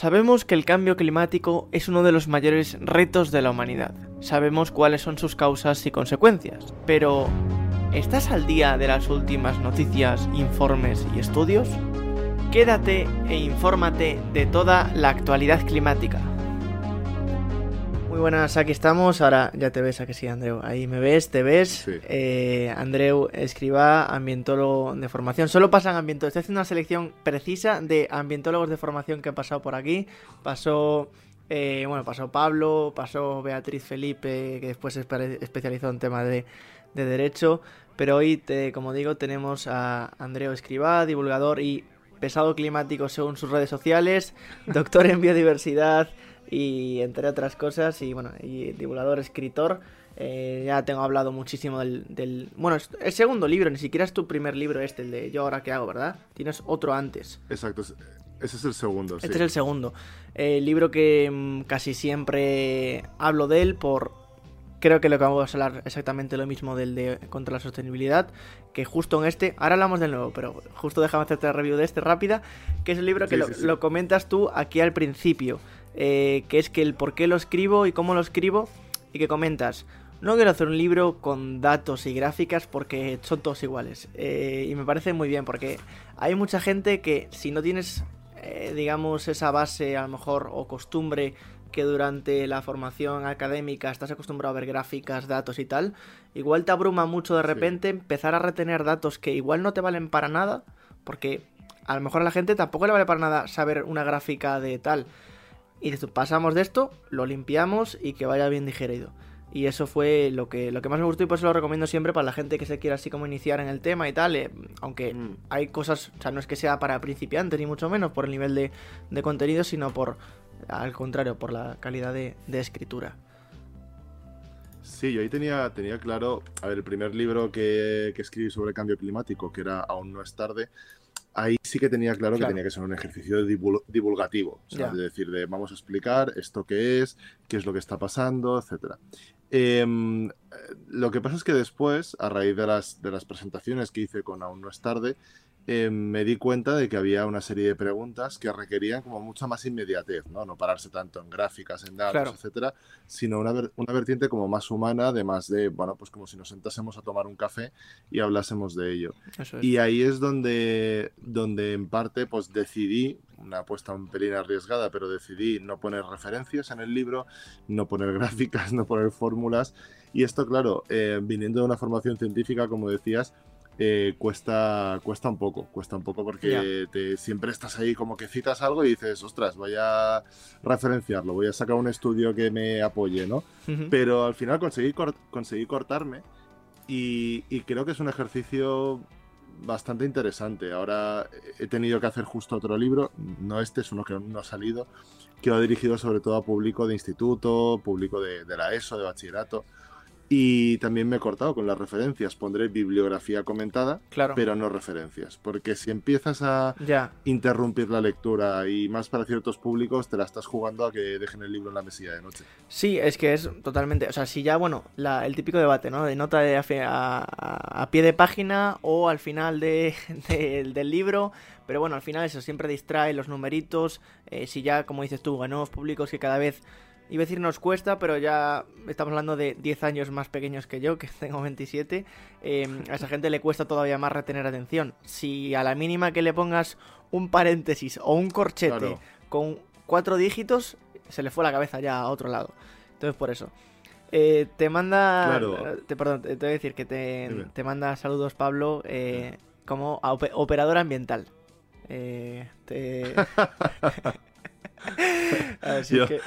Sabemos que el cambio climático es uno de los mayores retos de la humanidad. Sabemos cuáles son sus causas y consecuencias. Pero, ¿estás al día de las últimas noticias, informes y estudios? Quédate e infórmate de toda la actualidad climática. Muy buenas, aquí estamos. Ahora ya te ves, a que sí, Andreu. Ahí me ves, te ves. Sí. Eh, Andreu escriba, ambientólogo de formación. Solo pasan ambientólogos. Estoy haciendo una selección precisa de ambientólogos de formación que han pasado por aquí. Pasó, eh, bueno, pasó Pablo, pasó Beatriz Felipe, que después se espe- especializó en temas de, de derecho. Pero hoy, te- como digo, tenemos a Andreu Escribá, divulgador y pesado climático según sus redes sociales, doctor en biodiversidad y entre otras cosas, y bueno, y divulgador, escritor. Eh, ya tengo hablado muchísimo del, del- Bueno, es el segundo libro, ni siquiera es tu primer libro este, el de Yo ahora qué hago, ¿verdad? Tienes otro antes. Exacto, es- ese es el segundo, sí. Este es el segundo. Eh, El libro que mm, casi siempre hablo de él por... Creo que lo que vamos a hablar exactamente lo mismo del de contra la sostenibilidad, que justo en este, ahora hablamos del nuevo, pero justo déjame hacerte la review de este rápida, que es el libro que Sí, lo, sí. lo comentas tú aquí al principio, eh, que es que el por qué lo escribo y cómo lo escribo, y que comentas, no quiero hacer un libro con datos y gráficas porque son todos iguales. Eh, y me parece muy bien porque hay mucha gente que si no tienes, eh, digamos, esa base a lo mejor o costumbre que durante la formación académica estás acostumbrado a ver gráficas, datos y tal, igual te abruma mucho de Sí. repente empezar a retener datos que igual no te valen para nada, porque a lo mejor a la gente tampoco le vale para nada saber una gráfica de tal. Y pasamos de esto, lo limpiamos y que vaya bien digerido. Y eso fue lo que, lo que más me gustó y por eso lo recomiendo siempre para la gente que se quiera así como iniciar en el tema y tal. eh, aunque Mm. hay cosas, o sea, no es que sea para principiantes ni mucho menos por el nivel de, de contenido, sino por, al contrario, por la calidad de, de escritura. Sí, yo ahí tenía, tenía claro, a ver, el primer libro que, que escribí sobre cambio climático, que era Aún no es tarde, ahí sí que tenía claro, Claro. que tenía que ser un ejercicio divul- divulgativo, o sea, Ya. de decir, de vamos a explicar esto qué es, qué es lo que está pasando, etcétera. Em, eh, lo que pasa es que después, a raíz de las, de las presentaciones que hice con Aún no es tarde, eh, me di cuenta de que había una serie de preguntas que requerían como mucha más inmediatez, ¿no? No pararse tanto en gráficas, en datos, Claro. etcétera, sino una, ver- una vertiente como más humana, además de, bueno, pues como si nos sentásemos a tomar un café y hablásemos de ello. Es. Y ahí es donde, donde en parte pues decidí, una apuesta un pelín arriesgada, pero decidí no poner referencias en el libro, no poner gráficas, no poner fórmulas. Y esto, claro, eh, viniendo de una formación científica, como decías, eh, cuesta, cuesta un poco, cuesta un poco porque te, siempre estás ahí como que citas algo y dices, ostras, voy a referenciarlo, voy a sacar un estudio que me apoye, ¿no? Pero al final conseguí, conseguí cortarme y, y creo que es un ejercicio bastante interesante. Ahora he tenido que hacer justo otro libro, no este, es uno que no ha salido, que va dirigido sobre todo a público de instituto, público de, de la ESO, de bachillerato. Y también me he cortado con las referencias. Pondré bibliografía comentada, Claro. pero no referencias. Porque si empiezas a Ya. interrumpir la lectura y más para ciertos públicos, te la estás jugando a que dejen el libro en la mesilla de noche. Sí, es que es totalmente. O sea, si ya, bueno, la- el típico debate, ¿no? De nota de a, a- a- pie de página o al final de, del- del libro. Pero bueno, al final eso siempre distrae los numeritos. eh, si ya, como dices tú, a nuevos públicos que cada vez. Iba a decir nos cuesta, pero ya estamos hablando de 10 años más pequeños que yo, que tengo 27. eh, a esa gente le cuesta todavía más retener atención. Si a la mínima que le pongas un paréntesis o un corchete Claro. con cuatro dígitos, se le fue la cabeza ya a otro lado. Entonces, por eso. Eh, te manda. Claro. Te, perdón, te, voy a decir que te, te manda saludos, Pablo, eh, como a ope- operador ambiental. Eh, te... Así Yo- que.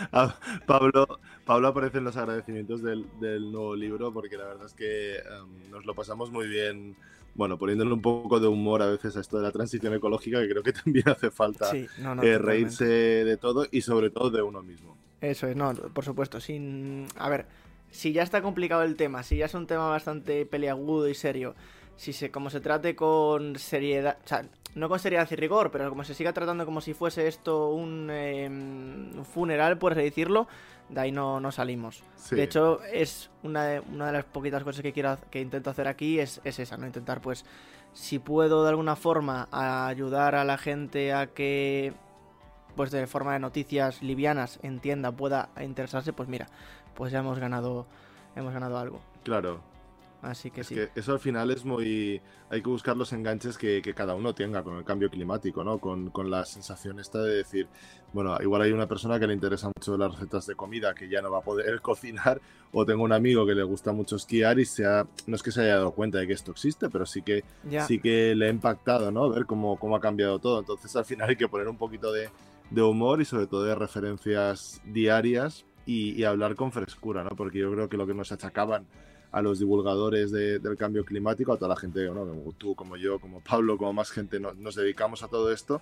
Pablo, Pablo aparece en los agradecimientos del, del nuevo libro porque la verdad es que em, nos lo pasamos muy bien, bueno, poniéndole un poco de humor a veces a esto de la transición ecológica, que creo que también hace falta Sí, no, no, eh, reírse de todo y sobre todo de uno mismo. Eso es, no, por supuesto, sin... A ver, si ya está complicado el tema, si ya es un tema bastante peliagudo y serio, si se, como se trate con seriedad, o sea, no con seriedad y rigor, pero como se siga tratando como si fuese esto un, eh, un funeral, por así decirlo, de ahí no, no salimos. Sí. De hecho, es una de, una de las poquitas cosas que quiero que intento hacer aquí es, es esa, ¿no? Intentar, pues, si puedo de alguna forma ayudar a la gente a que pues de forma de noticias livianas entienda, pueda interesarse, pues mira, pues ya hemos ganado, hemos ganado algo. Claro, Así que es sí. que eso al final es muy... Hay que buscar los enganches que, que cada uno tenga con el cambio climático, ¿no? Con, con, la sensación esta de decir, bueno, igual hay una persona que le interesa mucho las recetas de comida que ya no va a poder cocinar, o tengo un amigo que le gusta mucho esquiar y se ha, no es que se haya dado cuenta de que esto existe, pero sí que, Ya. sí que le ha impactado, ¿no? Ver cómo, cómo ha cambiado todo. Entonces al final hay que poner un poquito de, de humor y sobre todo de referencias diarias y, y hablar con frescura, ¿no? Porque yo creo que lo que nos achacaban a los divulgadores de- del cambio climático, a toda la gente, ¿no? como tú, como yo, como Pablo, como más gente no- nos dedicamos a todo esto,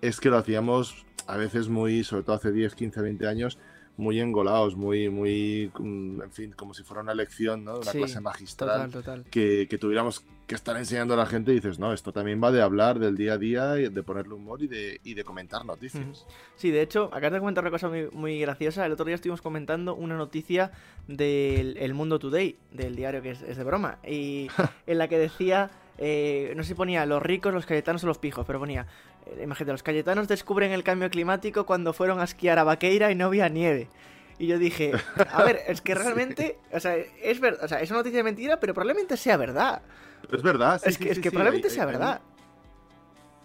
es que lo hacíamos a veces muy, sobre todo hace 10, 15, 20 años, muy engolados, muy, muy, mm, en fin, como si fuera una lección, ¿no? De una Sí, clase magistral Total, total. que, que tuviéramos que estar enseñando a la gente y dices, no, esto también va de hablar del día a día, y de ponerle humor y de, y de comentar noticias. Sí, de hecho, acabas de comentar una cosa muy, muy graciosa. El otro día estuvimos comentando una noticia del El Mundo Today, del diario que es, es de broma, y en la que decía, eh, no sé si ponía los ricos, los cayetanos o los pijos, pero ponía, eh, imagínate, los cayetanos descubren el cambio climático cuando fueron a esquiar a Vaqueira y no había nieve. Y yo dije, a ver, es que realmente, o sea, es verdad, o sea, es una noticia de mentira, pero probablemente sea verdad. Es verdad, sí, es sí, que, es sí, que sí, probablemente hay- sea hay- verdad.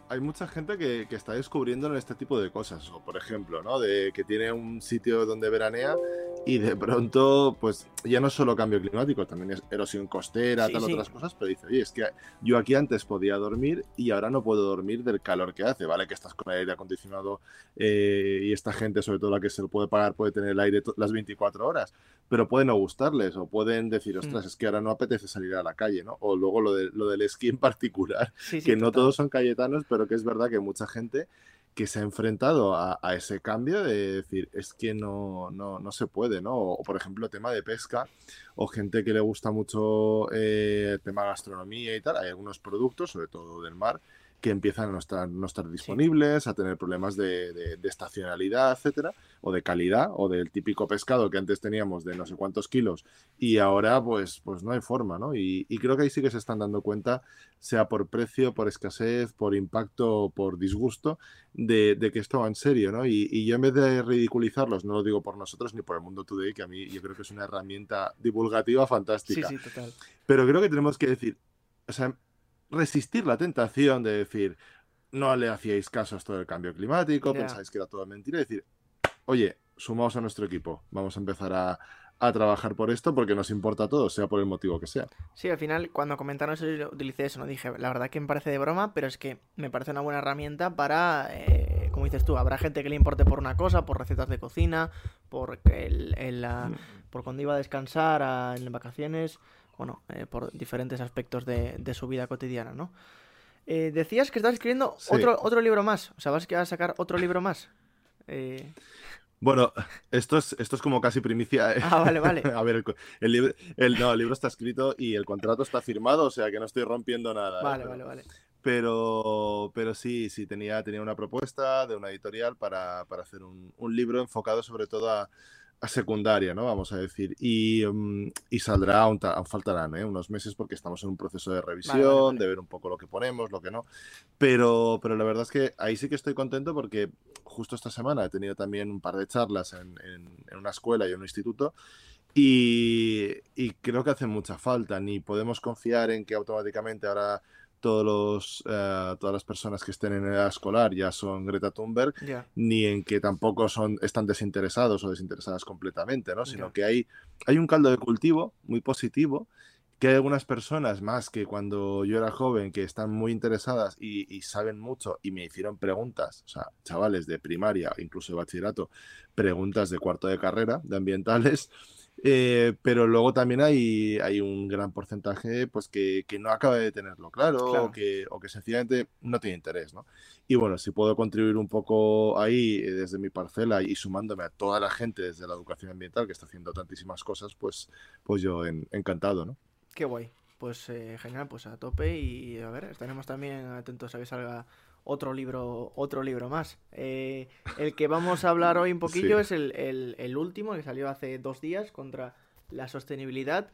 hay mucha gente que, que está descubriendo este tipo de cosas. O, por ejemplo, ¿no? De que tiene un sitio donde veranea y de pronto, pues ya no es solo cambio climático, también es erosión costera, Sí, tal, sí. otras cosas. Pero dice, oye, es que yo aquí antes podía dormir y ahora no puedo dormir del calor que hace. Vale, que estás con el aire acondicionado eh, y esta gente, sobre todo la que se lo puede pagar, puede tener el aire las 24 horas. Pero puede no gustarles o pueden decir, ostras, Mm. es que ahora no apetece salir a la calle, ¿no? O luego lo, de, lo del esquí en particular Sí, sí, que no total. todos son cayetanos, pero que es verdad que mucha gente que se ha enfrentado a, ese cambio de decir, es que no, no, no se puede, ¿no? O, por ejemplo, tema de pesca, o gente que le gusta mucho eh, el tema gastronomía y tal, hay algunos productos, sobre todo del mar, que empiezan a no estar, no estar disponibles, a tener problemas de, de- de estacionalidad, etcétera, o de calidad, o del típico pescado que antes teníamos de no sé cuántos kilos y ahora pues, pues no hay forma, ¿no? Y, y creo que ahí sí que se están dando cuenta, sea por precio, por escasez, por impacto, por disgusto, de, de que esto va en serio, ¿no? Y, y yo en vez de ridiculizarlos, no lo digo por nosotros ni por el Mundo Today, que a mí yo creo que es una herramienta divulgativa Sí, fantástica, sí, total. pero creo que tenemos que decir, o sea, resistir la tentación de decir, no le hacíais caso a esto del cambio climático, pensáis que era todo mentira, y decir, oye, sumaos a nuestro equipo, vamos a empezar a, a trabajar por esto porque nos importa a todos, sea por el motivo que sea. Sí, al final, cuando comentaron eso, yo utilicé eso, ¿no? Dije, la verdad que me parece de broma, pero es que me parece una buena herramienta para, eh, como dices tú, habrá gente que le importe por una cosa, por recetas de cocina, por el, el, la- por cuando iba a descansar a- en vacaciones, bueno, eh, por diferentes aspectos de, de su vida cotidiana, ¿no? Eh, decías que estás escribiendo Sí. otro, otro libro más, o sea, vas a sacar otro libro más. Eh, Bueno, esto es, esto es como casi primicia. ¿eh? Ah, vale, vale. A ver, el, el libro, el- no, el libro está escrito y el contrato está firmado, o sea que no estoy rompiendo nada. Vale, Pero- vale, vale. Pero, pero sí, sí, tenía, tenía una propuesta de una editorial para, para hacer un, un libro enfocado sobre todo a secundaria, ¿no? Vamos a decir. Y, mm, y saldrá, aún, aún faltarán ¿eh? unos meses porque estamos en un proceso de revisión, Vale, vale, vale. de ver un poco lo que ponemos, lo que no. Pero, pero la verdad es que ahí sí que estoy contento porque justo esta semana he tenido también un par de charlas en, en- en una escuela y en un instituto. Y, y creo que hace mucha falta. Ni podemos confiar en que automáticamente ahora todos los, eh, todas las personas que estén en edad escolar ya son Greta Thunberg, Ya. ni en que tampoco son, están desinteresados o desinteresadas completamente, ¿no? Sino Ya. que hay, hay un caldo de cultivo muy positivo, que hay algunas personas más que cuando yo era joven que están muy interesadas y, y saben mucho y me hicieron preguntas, o sea, chavales de primaria, incluso de bachillerato, preguntas de cuarto de carrera, de ambientales, eh, pero luego también hay, hay un gran porcentaje pues que, que no acaba de tenerlo claro, Claro. O, que, o que sencillamente no tiene interés, ¿no? Y bueno, si puedo contribuir un poco ahí eh, desde mi parcela y sumándome a toda la gente desde la educación ambiental que está haciendo tantísimas cosas, pues, pues yo en- encantado, ¿no? Qué guay. Pues eh, genial, pues a tope y a ver, estaremos también atentos a que salga otro libro, otro libro más. Eh, el que vamos a hablar hoy un poquillo Sí. es el, el- el último, que salió hace dos días contra la sostenibilidad.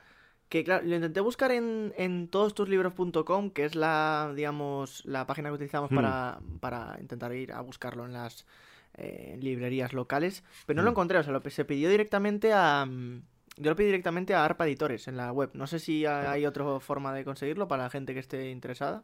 Que claro, lo intenté buscar en, en todostuslibros.com, que es la, digamos, la página que utilizamos Hmm. para, para intentar ir a buscarlo en las eh, librerías locales, pero no lo Mm. encontré, o sea, lo, se pidió directamente a... mm, Yo lo pedí directamente a ARPA Editores en la web. No sé si ha- hay otra forma de conseguirlo para la gente que esté interesada.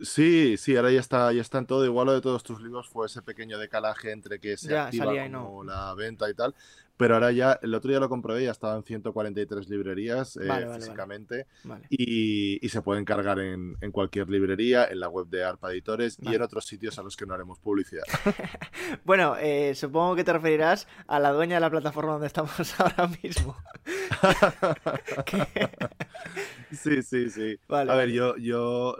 Sí, sí, ahora ya está, ya está en todo. Igual lo de todos tus libros fue ese pequeño decalaje entre que se Ya, activa no. como la venta y tal. Pero ahora ya, el otro día lo comprobé, ya estaban 143 librerías eh, Vale, vale, vale. físicamente Vale. y, y se pueden cargar en, en cualquier librería, en la web de ARPA Editores y en otros sitios a los que no haremos publicidad. Bueno, eh, supongo que te referirás a la dueña de la plataforma donde estamos ahora mismo. Sí, sí, sí. Vale, A ver, yo, yo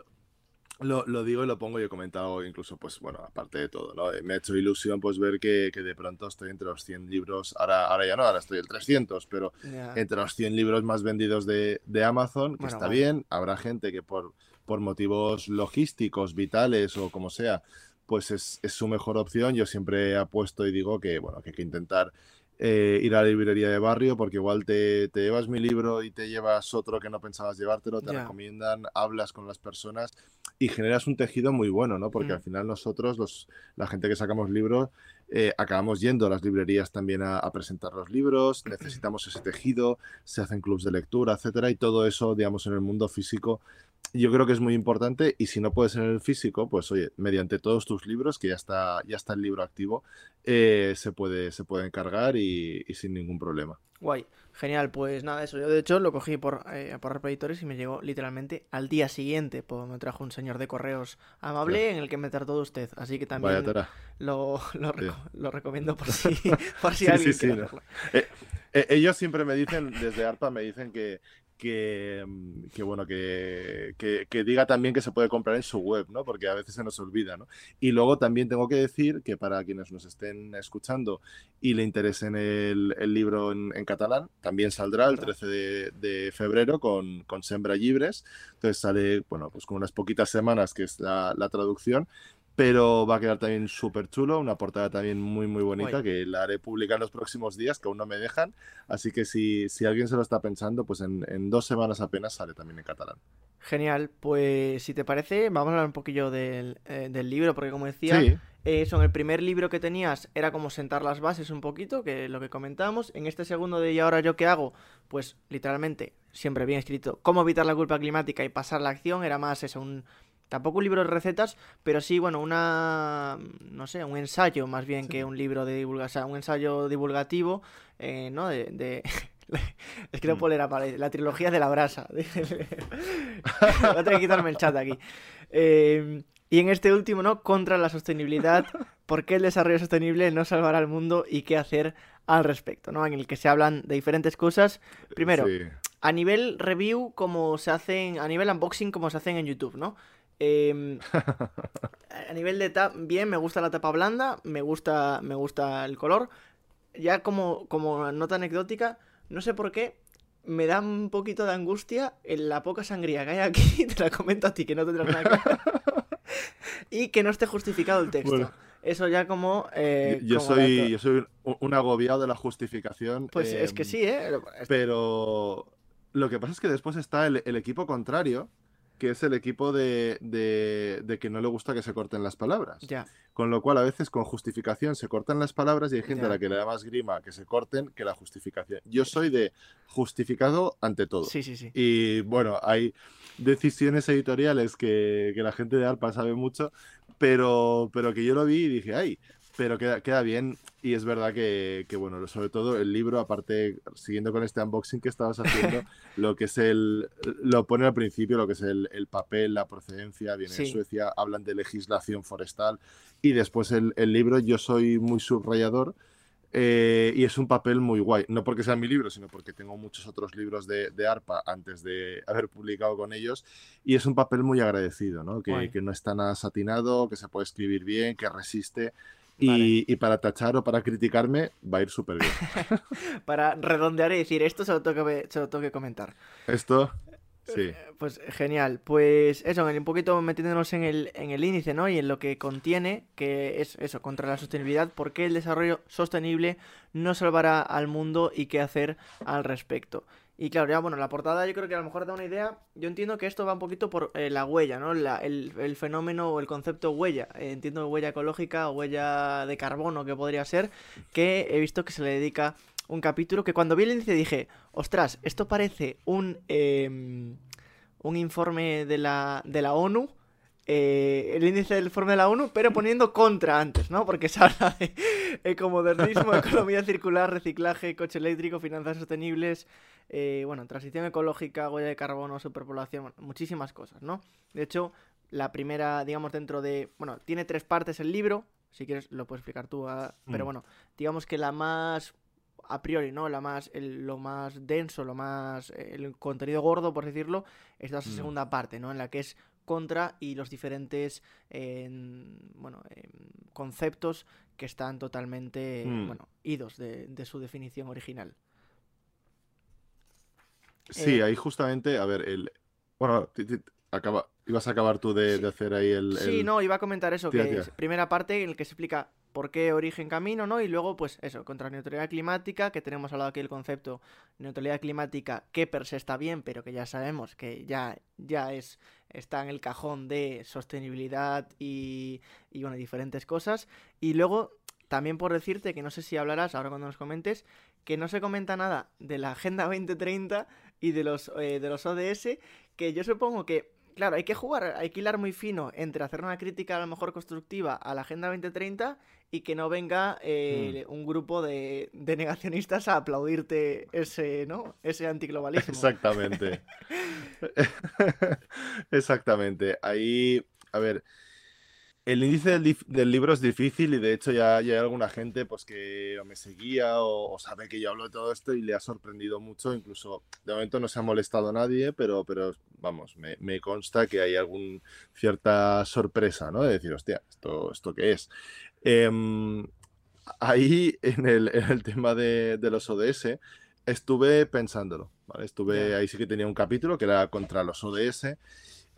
lo, lo digo y lo pongo y he comentado incluso, pues bueno, aparte de todo, ¿no? Eh, Me ha hecho ilusión pues ver que, que de pronto estoy entre los 100 libros, ahora, ahora ya no, ahora estoy el 300, pero entre los 100 libros más vendidos de, de Amazon, que Bueno, está bien, habrá gente que por, por motivos logísticos, vitales o como sea, pues es, es su mejor opción. Yo siempre apuesto y digo que, bueno, que hay que intentar eh, ir a la librería de barrio porque igual te, te llevas mi libro y te llevas otro que no pensabas llevártelo, te recomiendan, hablas con las personas y generas un tejido muy bueno, ¿no? Porque Mm. al final nosotros, los, la gente que sacamos libros, eh, acabamos yendo a las librerías también a, a presentar los libros, necesitamos ese tejido, se hacen clubs de lectura, etcétera, y todo eso, digamos, en el mundo físico, yo creo que es muy importante. Y si no puedes en el físico, pues oye, mediante todos tus libros, que ya está, ya está el libro activo, eh, se puede, se puede encargar y, y sin ningún problema. Guay, genial, pues nada, eso. Yo de hecho lo cogí por, eh, por ARPA Editores y me llegó literalmente al día siguiente. Pues me trajo un señor de correos amable en el que me tardó usted. Así que también lo, lo, Sí. lo recomiendo por si, por si Sí, alguien sí, quiere no. hacerlo. Eh, ellos siempre me dicen, desde ARPA me dicen que, que, mm, que, bueno, que, que- que diga también que se puede comprar en su web, ¿no? Porque a veces se nos olvida, ¿no? Y luego también tengo que decir que para quienes nos estén escuchando y le interesen el, el libro en, en catalán, también saldrá el Verdad. 13 de, de febrero con, con Sembra Libres. Entonces sale, bueno, pues con unas poquitas semanas que es la, la traducción. Pero va a quedar también súper chulo, una portada también muy, muy bonita que la haré publicar en los próximos días, que aún no me dejan. Así que si, si alguien se lo está pensando, pues en, en dos semanas apenas sale también en catalán. Genial, pues si te parece, vamos a hablar un poquillo del, eh, del libro, porque como decía, Sí, Eh, Eso, en el primer libro que tenías era como sentar las bases un poquito, que es lo que comentábamos. En este segundo de ¿Y ahora yo qué hago? Pues literalmente, siempre bien escrito, cómo evitar la culpa climática y pasar la acción, era más eso, un... Tampoco un libro de recetas, pero sí, bueno, una... no sé, un ensayo más bien Sí. que un libro de divulgación, o sea, un ensayo divulgativo, eh, ¿no? De... de- Es que no Mm. puedo leer a pared, la trilogía de la brasa. Voy a tener que quitarme el chat aquí. Eh, y en este último, ¿no? Contra la sostenibilidad, por qué el desarrollo sostenible no salvará al mundo y qué hacer al respecto, ¿no? En el que se hablan de diferentes cosas. Primero, sí. a nivel review, como se hacen, a nivel unboxing, como se hacen en YouTube, ¿no? Em, a nivel de tap, bien, me gusta la tapa blanda, me gusta, me gusta el color. Ya como, como nota anecdótica, no sé por qué, me da un poquito de angustia en la poca sangría que hay aquí, te la comento a ti, que no tendrás nada que y que no esté justificado el texto. Bueno. Eso ya como... eh, yo, como soy, dato. yo soy un, un agobiado de la justificación. Pues es que em, sí, ¿eh? Pero lo que pasa es que después está el, el equipo contrario, que es el equipo de, de- de que no le gusta que se corten las palabras. Ya, Con lo cual, a veces con justificación se cortan las palabras y hay gente Ya. a la que le da más grima que se corten que la justificación. Yo soy de justificado ante todo. sí, sí, sí. Y bueno, hay decisiones editoriales que, que la gente de ARPA sabe mucho, pero, pero que yo lo vi y dije, ay, pero queda, queda bien. Y es verdad que, que, bueno, sobre todo el libro, aparte, siguiendo con este unboxing que estabas haciendo, lo que es el, lo pone al principio, lo que es el, el papel, la procedencia, viene de Sí. Suecia, hablan de legislación forestal. Y después el, el libro, yo soy muy subrayador. Eh, y es un papel muy guay, no porque sea mi libro, sino porque tengo muchos otros libros de, de ARPA antes de haber publicado con ellos, y es un papel muy agradecido, ¿no? Que, que no está nada satinado, que se puede escribir bien, que resiste, Vale. y para tachar o para criticarme va a ir súper bien. Para redondear y decir, esto se lo tengo que, se lo tengo que comentar. Esto, sí, Eh, Pues genial. Pues eso, un poquito metiéndonos en el, en el índice, ¿no? Y en lo que contiene, que es eso, contra la sostenibilidad, por qué el desarrollo sostenible no salvará al mundo y qué hacer al respecto. Y claro, ya bueno, la portada yo creo que a lo mejor da una idea. Yo entiendo que esto va un poquito por eh, la huella, ¿no? el, fenómeno o el concepto huella. Eh, entiendo huella ecológica o huella de carbono que podría ser, que he visto que se le dedica un capítulo que cuando vi el índice dije, ostras, esto parece un, em, un informe de la, de la ONU eh, el índice del informe de la ONU, pero poniendo contra antes, ¿no? Porque se habla de ecomodernismo, economía circular, reciclaje, coche eléctrico, finanzas sostenibles, eh, bueno, transición ecológica, huella de carbono, superpoblación, muchísimas cosas, ¿no? De hecho, la primera, digamos, dentro de... Bueno, tiene tres partes el libro, si quieres lo puedes explicar tú, ah, pero mm. bueno, digamos que la más a priori, ¿no? La más, lo más denso, lo más, el contenido gordo, por decirlo, es la mm. segunda parte, ¿no? En la que es contra y los diferentes bueno, conceptos que están totalmente mm. bueno, idos de, su definición original. Sí, eh, ahí justamente, a ver, el bueno, acaba, ibas a acabar tú de, hacer ahí el, Sí, no, iba a comentar eso, que es primera parte en el que se explica por qué origen camino, ¿no? Y luego, pues eso, contra neutralidad climática, que tenemos hablado aquí el concepto neutralidad climática, que per se está bien, pero que ya sabemos que ya, ya es, está en el cajón de sostenibilidad y, y bueno, diferentes cosas. Y luego, también por decirte, que no sé si hablarás ahora cuando nos comentes, que no se comenta nada de la Agenda 2030 y de los, eh, de los ODS, que yo supongo que claro, hay que jugar, hay que hilar muy fino entre hacer una crítica a lo mejor constructiva a la Agenda 2030 y que no venga eh, hmm. un grupo de, negacionistas a aplaudirte ese, ¿no? Ese antiglobalismo. Exactamente. Exactamente. Ahí, a ver, el índice del, libro es difícil y de hecho ya, hay alguna gente pues que me seguía o, sabe que yo hablo de todo esto y le ha sorprendido mucho. Incluso de momento no se ha molestado nadie, pero, pero vamos, me, consta que hay alguna cierta sorpresa, ¿no? De decir, hostia, ¿esto, esto qué es? Em, ahí en el, tema de, de, los ODS estuve pensándolo, ¿vale? Estuve, ahí sí que tenía un capítulo que era contra los ODS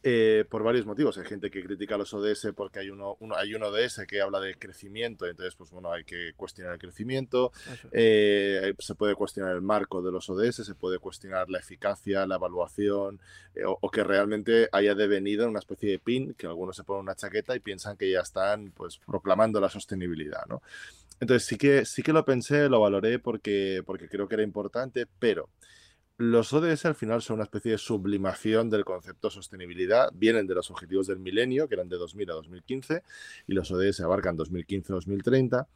eh, por varios motivos. Hay gente que critica los ODS porque hay uno, hay un ODS que habla de crecimiento, entonces, pues bueno, hay que cuestionar el crecimiento. Eh, se puede cuestionar el marco de los ODS, se puede cuestionar la eficacia, la evaluación, eh, o, que realmente haya devenido en una especie de pin, que algunos se ponen una chaqueta y piensan que ya están pues proclamando la sostenibilidad, ¿no? Entonces sí que, sí que lo pensé, lo valoré porque, porque creo que era importante, pero los ODS al final son una especie de sublimación del concepto de sostenibilidad. Vienen de los objetivos del milenio, que eran de 2000 a 2015, y los ODS abarcan 2015-2030.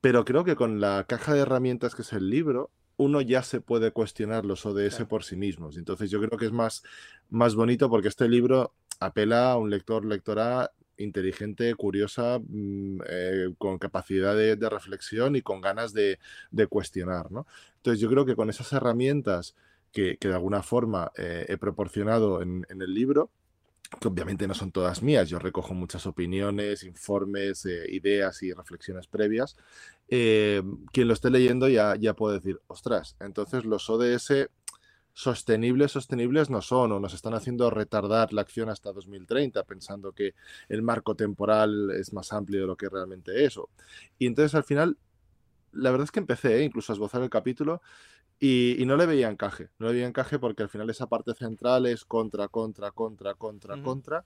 Pero creo que con la caja de herramientas que es el libro, uno ya se puede cuestionar los ODS por sí mismos. Entonces yo creo que es más, más bonito porque este libro apela a un lector, lectora inteligente, curiosa, mm, eh, con capacidad de, reflexión y con ganas de, cuestionar. Entonces yo creo que con esas herramientas que, de alguna forma eh, he proporcionado en, el libro, que obviamente no son todas mías, yo recojo muchas opiniones, informes, eh, ideas y reflexiones previas. Eh, quien lo esté leyendo ya, ya puede decir, ostras, entonces los ODS sostenibles, sostenibles no son o nos están haciendo retardar la acción hasta 2030 pensando que el marco temporal es más amplio de lo que realmente es. Y entonces al final, la verdad es que empecé incluso a esbozar el capítulo y, no le veía encaje, no le veía encaje porque al final esa parte central es contra, contra, contra, contra, contra,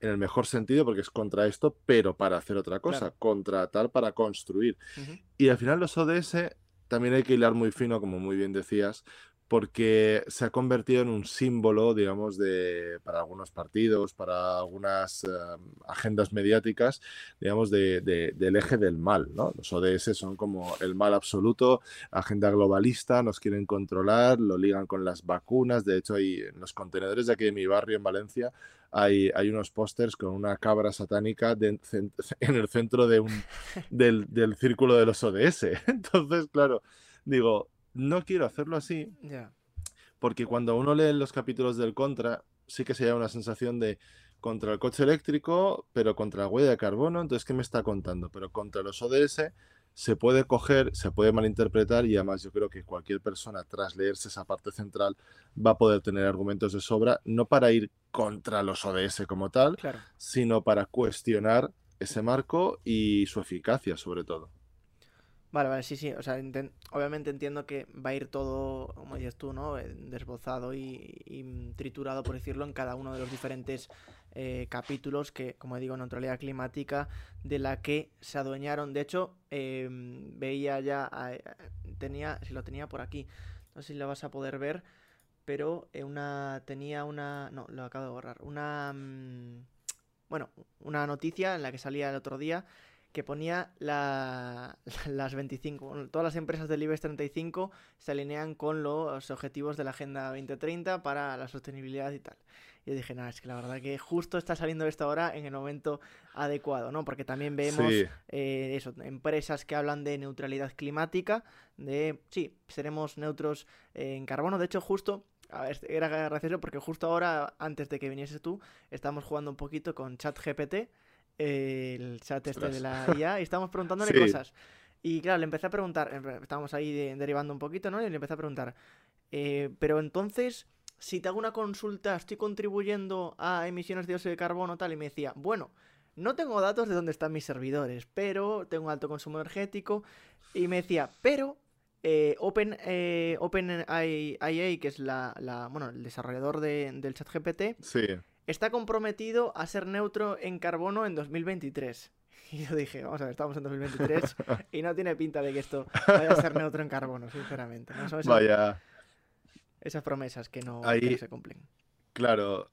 en el mejor sentido porque es contra esto, pero para hacer otra cosa, contra tal para construir. Y al final los ODS también hay que hilar muy fino, como muy bien decías, porque se ha convertido en un símbolo, digamos, de, para algunos partidos, para algunas eh, agendas mediáticas, digamos, de, del eje del mal. ¿no? Los ODS son como el mal absoluto, agenda globalista, nos quieren controlar, lo ligan con las vacunas. De hecho, hay, en los contenedores de aquí de mi barrio, en Valencia, hay, hay unos pósters con una cabra satánica en el centro de un, del, del círculo de los ODS. Entonces, claro, digo, no quiero hacerlo así. Porque cuando uno lee los capítulos del contra, sí que se da una sensación de contra el coche eléctrico, pero contra la huella de carbono. Entonces, ¿qué me está contando? Pero contra los ODS se puede coger, se puede malinterpretar y además yo creo que cualquier persona tras leerse esa parte central va a poder tener argumentos de sobra, no para ir contra los ODS como tal, sino para cuestionar ese marco y su eficacia sobre todo. Vale, vale, sí, sí. O sea, obviamente entiendo que va a ir todo, como dices tú, ¿no? Eh, desbozado y, triturado, por decirlo, en cada uno de los diferentes eh, capítulos que, como digo, neutralidad climática, de la que se adueñaron. De hecho, em, veía ya, tenía, si lo tenía por aquí, no sé si lo vas a poder ver, pero eh, una, tenía una, no, lo acabo de borrar, una, mm, bueno, una noticia en la que salía el otro día que ponía la, las 25, todas las empresas del IBEX 35 se alinean con los objetivos de la Agenda 2030 para la sostenibilidad y tal. Y yo dije, nada, es que la verdad que justo está saliendo esto ahora en el momento adecuado, ¿no? Porque también vemos eh, eso, empresas que hablan de neutralidad climática, de, sí, seremos neutros en carbono. De hecho, justo a ver, era gracioso porque justo ahora, antes de que vinieses tú, estábamos jugando un poquito con ChatGPT el chat este de la IA y estábamos preguntándole cosas. Y claro, le empecé a preguntar, estábamos ahí derivando un poquito, ¿no? Y le empecé a preguntar, eh, pero entonces, si te hago una consulta, ¿estoy contribuyendo a emisiones de dióxido de carbono tal? Y me decía, bueno, no tengo datos de dónde están mis servidores, pero tengo alto consumo energético. Y me decía, pero eh, Open, eh, IA, que es la, la, bueno, el desarrollador de, del chat GPT, sí está comprometido a ser neutro en carbono en 2023. Y yo dije, vamos a ver, estamos en 2023 y no tiene pinta de que esto vaya a ser neutro en carbono, sinceramente. vaya. Esas promesas que no, se cumplen. Claro,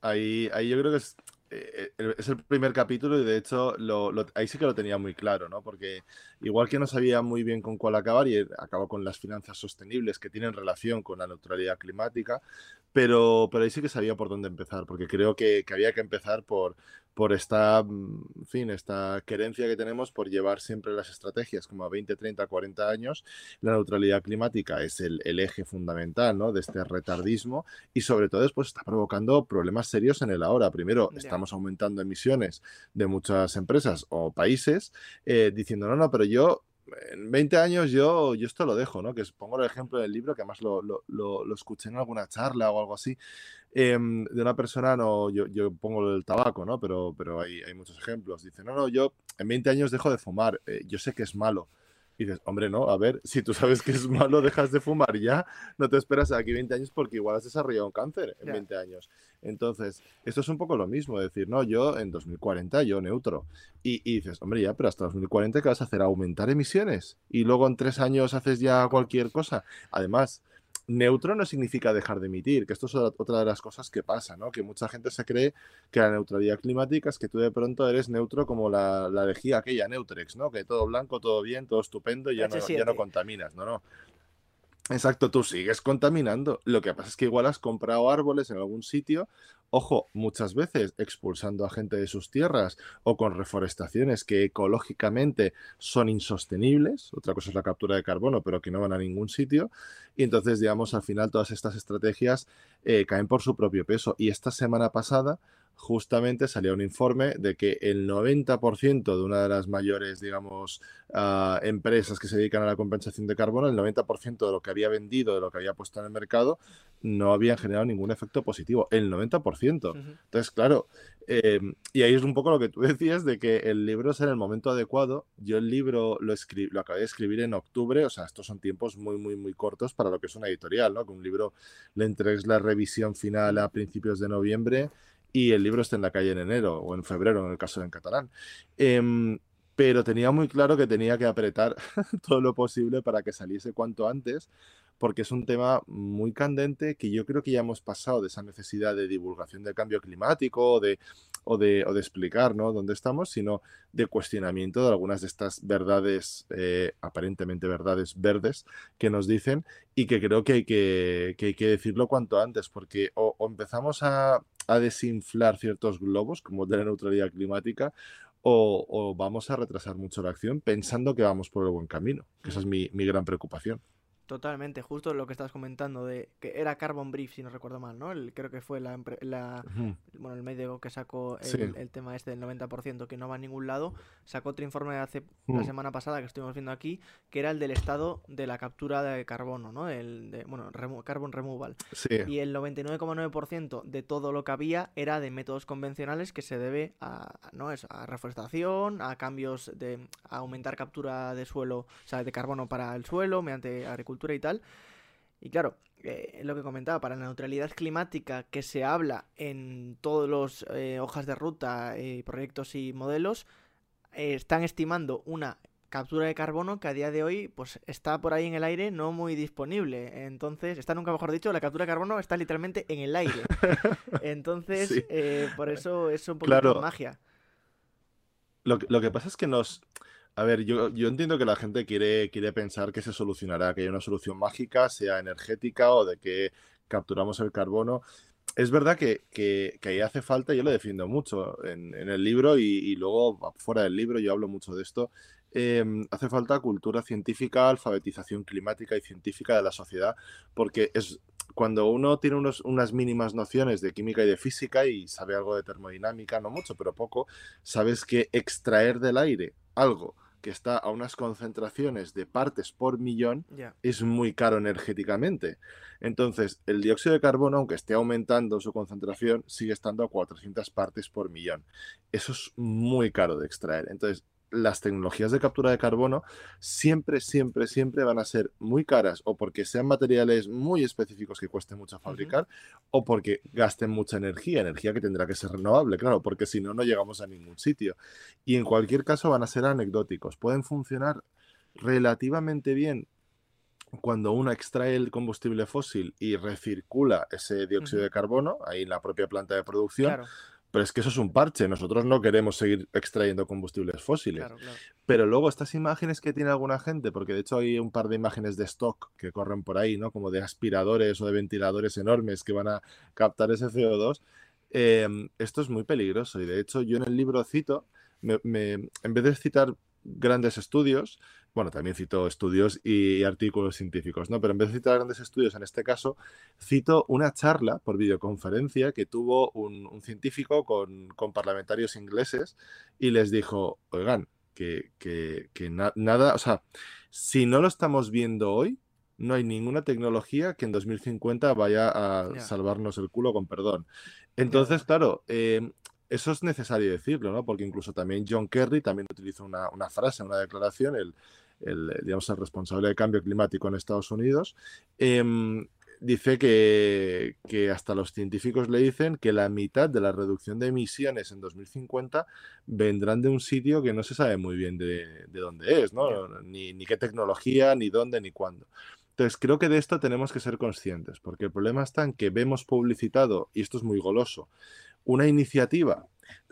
ahí, ahí yo creo que es, eh, es el primer capítulo y de hecho ahí sí que lo tenía muy claro, ¿no? Porque igual que no sabía muy bien con cuál acabar y acabó con las finanzas sostenibles que tienen relación con la neutralidad climática, pero, pero ahí sí que sabía por dónde empezar, porque creo que, que había que empezar por, por esta, mm, fin, esta querencia que tenemos por llevar siempre las estrategias como a 20, 30, 40 años. La neutralidad climática es el, el eje fundamental ¿no? de este retardismo y sobre todo después está provocando problemas serios en el ahora. Primero, estamos aumentando emisiones de muchas empresas o países eh, diciendo, no, no, pero yo en 20 años yo, yo esto lo dejo, ¿no? Que pongo el ejemplo del libro, que además lo, lo, lo, escuché en alguna charla o algo así, em, de una persona, no, yo, yo pongo el tabaco, ¿no? Pero, pero hay, hay, muchos ejemplos. Dice, no, no, yo en 20 años dejo de fumar, eh, yo sé que es malo, y dices, hombre, no, a ver, si tú sabes que es malo, dejas de fumar ya, no te esperas aquí 20 años porque igual has desarrollado un cáncer en 20 años. Entonces, esto es un poco lo mismo, decir, no, yo en 2040 yo neutro. Y, y, dices, hombre, ya, pero hasta 2040, ¿qué vas a hacer? ¿Aumentar emisiones? Y luego en tres años haces ya cualquier cosa. Además, neutro no significa dejar de emitir, que esto es otra de las cosas que pasa, ¿no? Que mucha gente se cree que la neutralidad climática es que tú de pronto eres neutro como la, la lejía aquella Neutrex, ¿no? Que todo blanco, todo bien, todo estupendo y ya no, ya no contaminas, ¿no? No. Exacto, tú sigues contaminando. Lo que pasa es que igual has comprado árboles en algún sitio, ojo, muchas veces expulsando a gente de sus tierras o con reforestaciones que ecológicamente son insostenibles. Otra cosa es la captura de carbono, pero que no van a ningún sitio. Y entonces, digamos, al final todas estas estrategias eh, caen por su propio peso. Y esta semana pasada justamente salía un informe de que el 90% de una de las mayores, digamos, ah, empresas que se dedican a la compensación de carbono, el 90% de lo que había vendido, de lo que había puesto en el mercado, no había generado ningún efecto positivo. El 90%. Entonces, claro, eh, y ahí es un poco lo que tú decías de que el libro es en el momento adecuado. Yo el libro lo, lo acabé de escribir en octubre, o sea, estos son tiempos muy, muy, muy cortos para lo que es una editorial, ¿no? Que un libro le entregues la revisión final a principios de noviembre y el libro está en la calle en enero o en febrero, en el caso en catalán. Em, pero tenía muy claro que tenía que apretar todo lo posible para que saliese cuanto antes, porque es un tema muy candente que yo creo que ya hemos pasado de esa necesidad de divulgación del cambio climático o de, o de, o de explicar ¿no? dónde estamos, sino de cuestionamiento de algunas de estas verdades, eh, aparentemente verdades verdes, que nos dicen y que creo que hay que, que, hay que decirlo cuanto antes, porque o empezamos a, a desinflar ciertos globos, como de la neutralidad climática, o, vamos a retrasar mucho la acción pensando que vamos por el buen camino, que esa es mi, gran preocupación. Totalmente, justo lo que estás comentando de que era Carbon Brief, si no recuerdo mal, ¿no? El, creo que fue la, la bueno, el medio que sacó el, tema este del 90% que no va a ningún lado, sacó otro informe hace la mm. semana pasada que estuvimos viendo aquí, que era el del estado de la captura de carbono, ¿no? El de, bueno, carbon removal. Y el 99,9% de todo lo que había era de métodos convencionales que se debe a, ¿no? Es a reforestación, a cambios de a aumentar captura de suelo, o sea, de carbono para el suelo mediante agricultura y tal. Y claro, eh, lo que comentaba, para la neutralidad climática que se habla en todos los eh, hojas de ruta, eh, proyectos y modelos, están estimando una captura de carbono que a día de hoy pues está por ahí en el aire no muy disponible. Entonces, está nunca mejor dicho, la captura de carbono está literalmente en el aire. Entonces, por eso es un poquito de magia. Lo, lo que pasa es que nos a ver, yo, yo, entiendo que la gente quiere, quiere pensar que se solucionará, que hay una solución mágica, sea energética o de que capturamos el carbono. Es verdad que, que, ahí hace falta, yo lo defiendo mucho en, el libro y, luego fuera del libro yo hablo mucho de esto, em, hace falta cultura científica, alfabetización climática y científica de la sociedad, porque es cuando uno tiene unos, unas mínimas nociones de química y de física y sabe algo de termodinámica, no mucho, pero poco, sabes que extraer del aire algo que está a unas concentraciones de partes por millón, es muy caro energéticamente. Entonces, el dióxido de carbono, aunque esté aumentando su concentración, sigue estando a 400 partes por millón. Eso es muy caro de extraer. Entonces, las tecnologías de captura de carbono siempre, siempre, siempre van a ser muy caras o porque sean materiales muy específicos que cueste mucho fabricar o porque gasten mucha energía, energía que tendrá que ser renovable, claro, porque si no, no llegamos a ningún sitio. Y en cualquier caso van a ser anecdóticos, pueden funcionar relativamente bien cuando uno extrae el combustible fósil y recircula ese dióxido de carbono ahí en la propia planta de producción. Pero es que eso es un parche. Nosotros no queremos seguir extrayendo combustibles fósiles. Pero luego estas imágenes que tiene alguna gente, porque de hecho hay un par de imágenes de stock que corren por ahí, ¿no? Como de aspiradores o de ventiladores enormes que van a captar ese CO2. Em, esto es muy peligroso. Y de hecho, yo en el libro cito, en vez de citar grandes estudios, bueno, también cito estudios y artículos científicos, ¿no? Pero en vez de citar grandes estudios, en este caso, cito una charla por videoconferencia que tuvo un, científico con, parlamentarios ingleses y les dijo, oigan, que, nada, o sea, si no lo estamos viendo hoy, no hay ninguna tecnología que en 2050 vaya a salvarnos el culo con perdón. Entonces, claro, eh, eso es necesario decirlo, ¿no? Porque incluso también John Kerry también utilizó una, frase, una declaración, el, digamos, el responsable de cambio climático en Estados Unidos, em, dice que, hasta los científicos le dicen que la mitad de la reducción de emisiones en 2050 vendrán de un sitio que no se sabe muy bien de, dónde es, ¿no? Ni, ni qué tecnología, ni dónde, ni cuándo. Entonces, creo que de esto tenemos que ser conscientes, porque el problema está en que vemos publicitado, y esto es muy goloso, una iniciativa,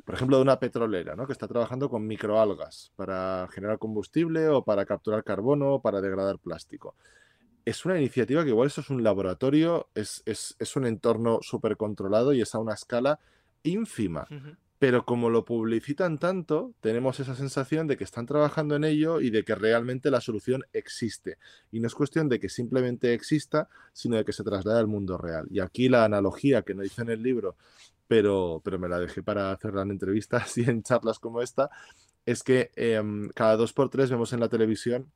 por ejemplo, de una petrolera, ¿no? que está trabajando con microalgas para generar combustible o para capturar carbono o para degradar plástico. Es una iniciativa que igual eso es un laboratorio, es, un entorno súper controlado y es a una escala ínfima. Pero como lo publicitan tanto, tenemos esa sensación de que están trabajando en ello y de que realmente la solución existe. Y no es cuestión de que simplemente exista, sino de que se traslade al mundo real. Y aquí la analogía que nos dice en el libro pero, pero me la dejé para hacer en entrevistas y en charlas como esta, es que em, cada dos por tres vemos en la televisión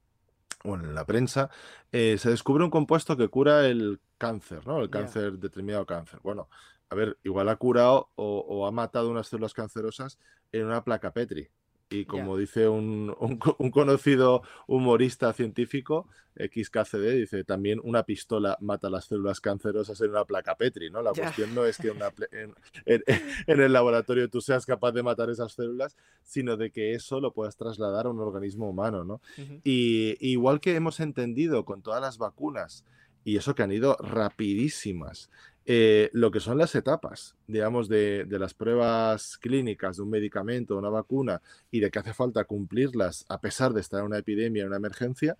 o en la prensa, eh, se descubre un compuesto que cura el cáncer, ¿no? El cáncer, determinado cáncer. Bueno, a ver, igual ha curado o, o, ha matado unas células cancerosas en una placa Petri. Y como dice un, un, conocido humorista científico, XKCD, dice también una pistola mata las células cancerosas en una placa Petri, ¿no? La cuestión no es que en, en, el laboratorio tú seas capaz de matar esas células, sino de que eso lo puedas trasladar a un organismo humano, ¿no? y igual que hemos entendido con todas las vacunas, y eso que han ido rapidísimas, eh, lo que son las etapas, digamos, de, las pruebas clínicas de un medicamento, o una vacuna, y de que hace falta cumplirlas a pesar de estar en una epidemia, en una emergencia,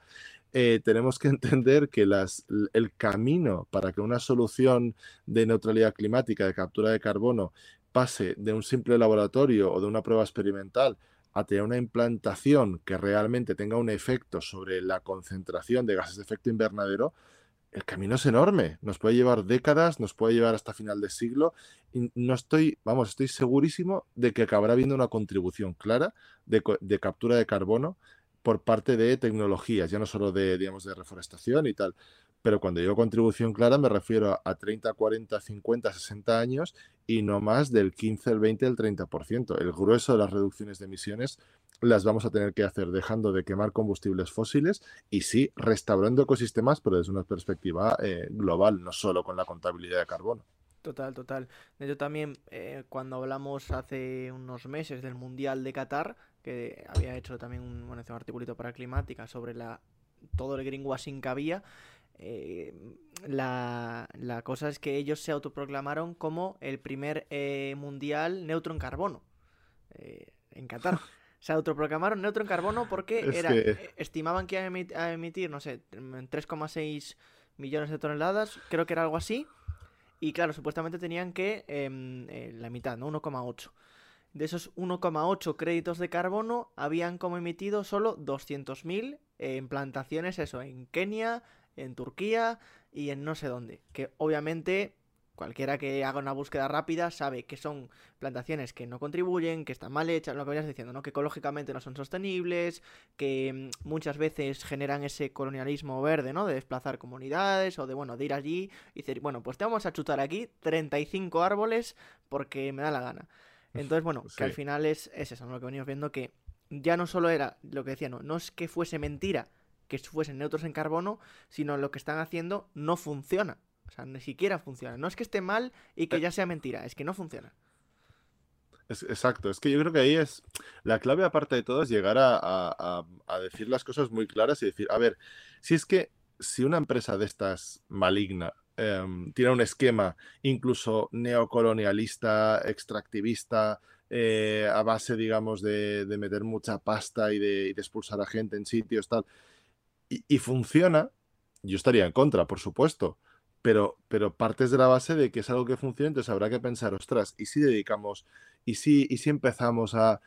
eh, tenemos que entender que las, el camino para que una solución de neutralidad climática, de captura de carbono, pase de un simple laboratorio o de una prueba experimental a tener una implantación que realmente tenga un efecto sobre la concentración de gases de efecto invernadero, el camino es enorme. Nos puede llevar décadas, nos puede llevar hasta final de siglo. Y no estoy, vamos, estoy segurísimo de que acabará habiendo una contribución clara de, de captura de carbono por parte de tecnologías, ya no solo de, digamos, de reforestación y tal, pero cuando digo contribución clara me refiero a 30, 40, 50, 60 años y no más del 15, el 20, el 30%. El grueso de las reducciones de emisiones las vamos a tener que hacer dejando de quemar combustibles fósiles y sí, restaurando ecosistemas, pero desde una perspectiva eh, global, no solo con la contabilidad de carbono. Total, total. Yo también, eh, cuando hablamos hace unos meses del Mundial de Qatar, que había hecho también un, bueno, un articulito para Climática sobre la todo el greenwashing que había, eh, la, la, cosa es que ellos se autoproclamaron como el primer eh, mundial neutro en carbono eh, en Qatar. se autoproclamaron neutro en carbono porque era, estimaban que iban a emitir, no sé, 3,6 millones de toneladas, creo que era algo así. Y claro, supuestamente tenían que em, la mitad, ¿no? 1,8. De esos 1,8 créditos de carbono, habían como emitido solo 200.000 en plantaciones, eso, en Kenia, en Turquía y en no sé dónde. Que obviamente cualquiera que haga una búsqueda rápida sabe que son plantaciones que no contribuyen, que están mal hechas, lo que vayas diciendo, ¿no? Que ecológicamente no son sostenibles, que mm, muchas veces generan ese colonialismo verde, ¿no? De desplazar comunidades o de, bueno, de ir allí y decir, bueno, pues te vamos a chutar aquí 35 árboles porque me da la gana. Entonces, bueno, que al final es, es eso, ¿no? Lo que venimos viendo que ya no solo era lo que decía, no, no es que fuese mentira que fuesen neutros en carbono, sino lo que están haciendo no funciona. O sea, ni siquiera funciona. No es que esté mal y que eh. ya sea mentira, es que no funciona. exacto, es que yo creo que ahí es la clave, aparte de todo, es llegar a, decir las cosas muy claras y decir, a ver, si es que si una empresa de estas maligna em, tiene un esquema incluso neocolonialista, extractivista, eh, a base, digamos, de, meter mucha pasta y de, y de expulsar a gente en sitios, tal, y, funciona, yo estaría en contra, por supuesto, pero, pero partes de la base de que es algo que funciona, entonces habrá que pensar, ostras, ¿y si dedicamos, y si, y si empezamos a,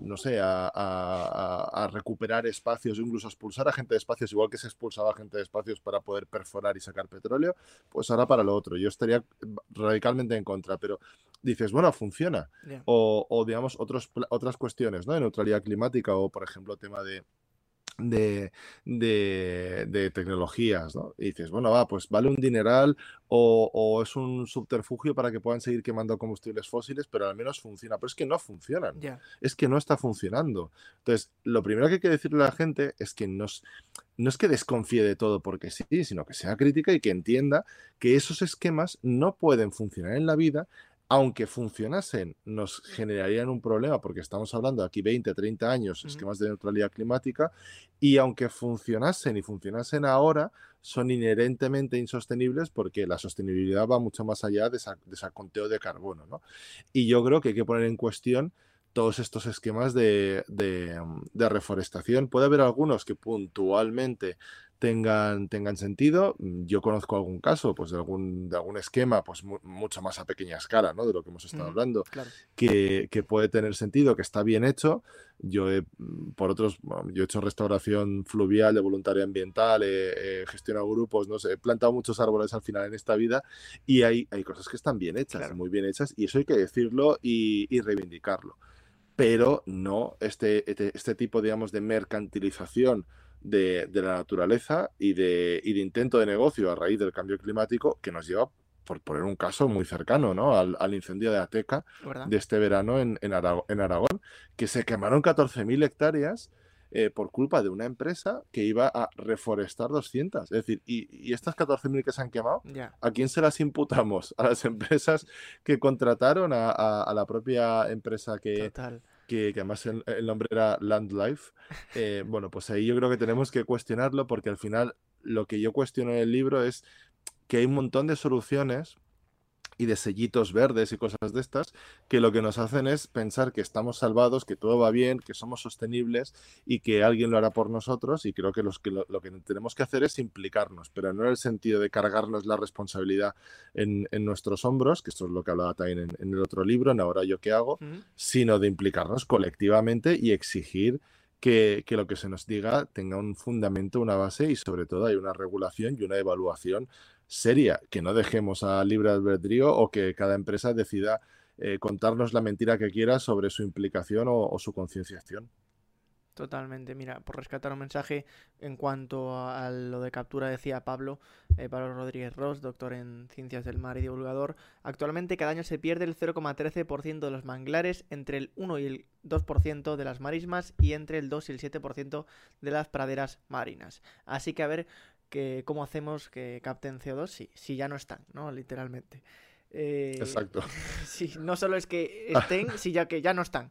no sé, a, recuperar espacios, incluso a expulsar a gente de espacios, igual que se expulsaba a gente de espacios para poder perforar y sacar petróleo, pues ahora para lo otro. Yo estaría radicalmente en contra, pero dices, bueno, funciona. O, o, digamos, otros, otras cuestiones, ¿no? De neutralidad climática o, por ejemplo, tema de de, de, tecnologías, ¿no? Y dices, bueno, va, pues vale un dineral o, es un subterfugio para que puedan seguir quemando combustibles fósiles, pero al menos funciona. Pero es que no funcionan. Es que no está funcionando. Entonces, lo primero que hay que decirle a la gente es que nos, no es que desconfíe de todo porque sí, sino que sea crítica y que entienda que esos esquemas no pueden funcionar en la vida aunque funcionasen, nos generarían un problema, porque estamos hablando de aquí 20, 30 años, esquemas de neutralidad climática, y aunque funcionasen y funcionasen ahora, son inherentemente insostenibles porque la sostenibilidad va mucho más allá de, ese conteo de carbono. ¿no? Y yo creo que hay que poner en cuestión todos estos esquemas de, de, reforestación. Puede haber algunos que puntualmente tengan, tengan sentido. Mm, yo conozco algún caso, pues de algún, de algún esquema, pues mucho más a pequeña escala, ¿no? De lo que hemos estado hablando, que, que, puede tener sentido, que está bien hecho. Yo he, mm, por otros, yo he hecho restauración fluvial de voluntaria ambiental, he, gestionado grupos, no sé, he plantado muchos árboles al final en esta vida y hay, hay cosas que están bien hechas, muy bien hechas, y eso hay que decirlo y, y reivindicarlo. Pero no este, este, este tipo, digamos, de mercantilización de, la naturaleza y de, y de, intento de negocio a raíz del cambio climático que nos lleva, por poner un caso muy cercano, ¿no? al, incendio de Ateca de este verano en, en, Aragón, que se quemaron 14.000 hectáreas eh, por culpa de una empresa que iba a reforestar 200. Es decir, y, y estas 14.000 que se han quemado, ¿a quién se las imputamos? A las empresas que contrataron, a, a, la propia empresa que, que, además el, nombre era Land Life. Eh, bueno, pues ahí yo creo que tenemos que cuestionarlo porque al final lo que yo cuestiono en el libro es que hay un montón de soluciones y de sellitos verdes y cosas de estas, que lo que nos hacen es pensar que estamos salvados, que todo va bien, que somos sostenibles y que alguien lo hará por nosotros. Y creo que, los que lo, que tenemos que hacer es implicarnos, pero no en el sentido de cargarnos la responsabilidad en, nuestros hombros, que esto es lo que hablaba también en, el otro libro, en Ahora yo qué hago, sino de implicarnos colectivamente y exigir que, que, lo que se nos diga tenga un fundamento, una base y sobre todo hay una regulación y una evaluación seria, que no dejemos a libre albedrío o que cada empresa decida eh, contarnos la mentira que quiera sobre su implicación o, su concienciación. Totalmente, mira, por rescatar un mensaje en cuanto a lo de captura, decía Pablo, eh, Pablo Rodríguez Ross, doctor en Ciencias del Mar y divulgador, actualmente cada año se pierde el 0,13% de los manglares, entre el 1 y el 2% de las marismas y entre el 2 y el 7% de las praderas marinas. Así que a ver que cómo hacemos que capten CO2 si, si ya no están, ¿no? Literalmente. Eh, Exacto. Sí, no solo es que estén, sino que ya no están.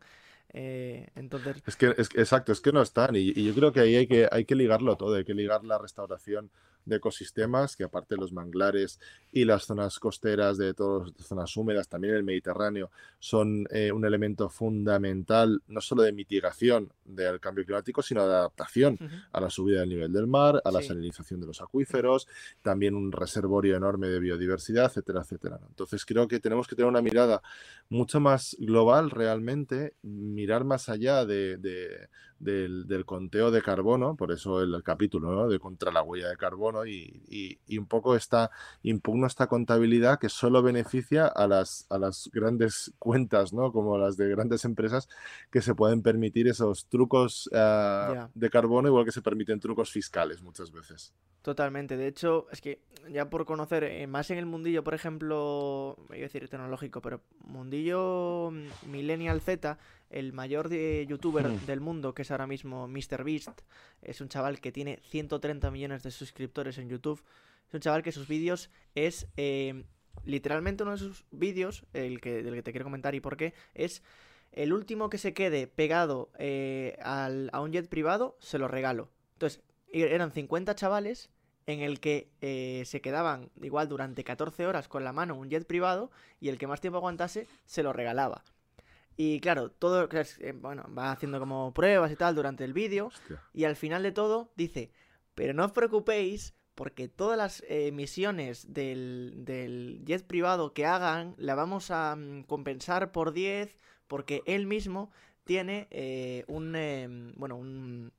Eh, entonces... Es que, es, exacto, es que no están. Y, y, yo creo que ahí hay que, hay que ligarlo todo, hay que ligar la restauración de ecosistemas, que aparte de los manglares y las zonas costeras de todas las zonas húmedas, también el Mediterráneo, son eh, un elemento fundamental no solo de mitigación del cambio climático, sino de adaptación a la subida del nivel del mar, a la salinización de los acuíferos, también un reservorio enorme de biodiversidad, etcétera, etcétera. Entonces creo que tenemos que tener una mirada mucho más global realmente, mirar más allá de, del, conteo de carbono, por eso el, capítulo de contra la huella de carbono y, un poco esta, impugno esta contabilidad que solo beneficia a las, a las grandes cuentas, ¿no? como las de grandes empresas que se pueden permitir esos trucos ah, de carbono, igual que se permiten trucos fiscales muchas veces. Totalmente. De hecho, es que ya por conocer, eh, más en el mundillo, por ejemplo, voy a decir tecnológico, pero mundillo mm, Millennial Z, el mayor de youtuber hmm. del mundo, que es ahora mismo MrBeast, es un chaval que tiene 130 millones de suscriptores en YouTube. Es un chaval que sus vídeos es eh, literalmente uno de sus vídeos, el que, del que te quiero comentar y por qué, es el último que se quede pegado eh, al, a un jet privado, se lo regalo. Entonces, eran 50 chavales en el que eh, se quedaban igual durante 14 horas con la mano un jet privado y el que más tiempo aguantase se lo regalaba. Y claro, todo, eh, bueno, va haciendo como pruebas y tal durante el vídeo y al final de todo dice, pero no os preocupéis porque todas las emisiones del, del, jet privado que hagan la vamos a mm, compensar por 10 porque él mismo tiene eh, un, em, bueno, un,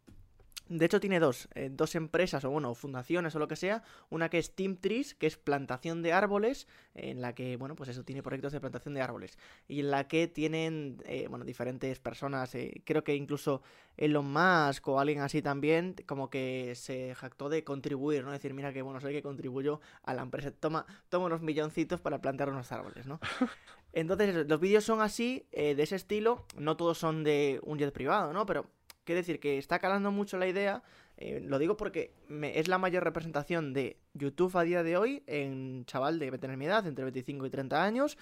de hecho, tiene dos, eh, dos empresas o bueno, fundaciones o lo que sea. Una que es Team Trees, que es plantación de árboles, en la que, bueno, pues eso tiene proyectos de plantación de árboles. Y en la que tienen, eh, bueno, diferentes personas. Eh, creo que incluso Elon Musk o alguien así también, como que se jactó de contribuir, ¿no? Decir, mira que bueno, soy que contribuyo a la empresa. Toma, toma unos milloncitos para plantar unos árboles, ¿no? Entonces, los vídeos son así, de ese estilo. No todos son de un jet privado, ¿no? Pero Quiere decir que está calando mucho la idea. Eh, lo digo porque es la mayor representación de YouTube a día de hoy en chaval de tener mi edad, entre 25 y 30 años.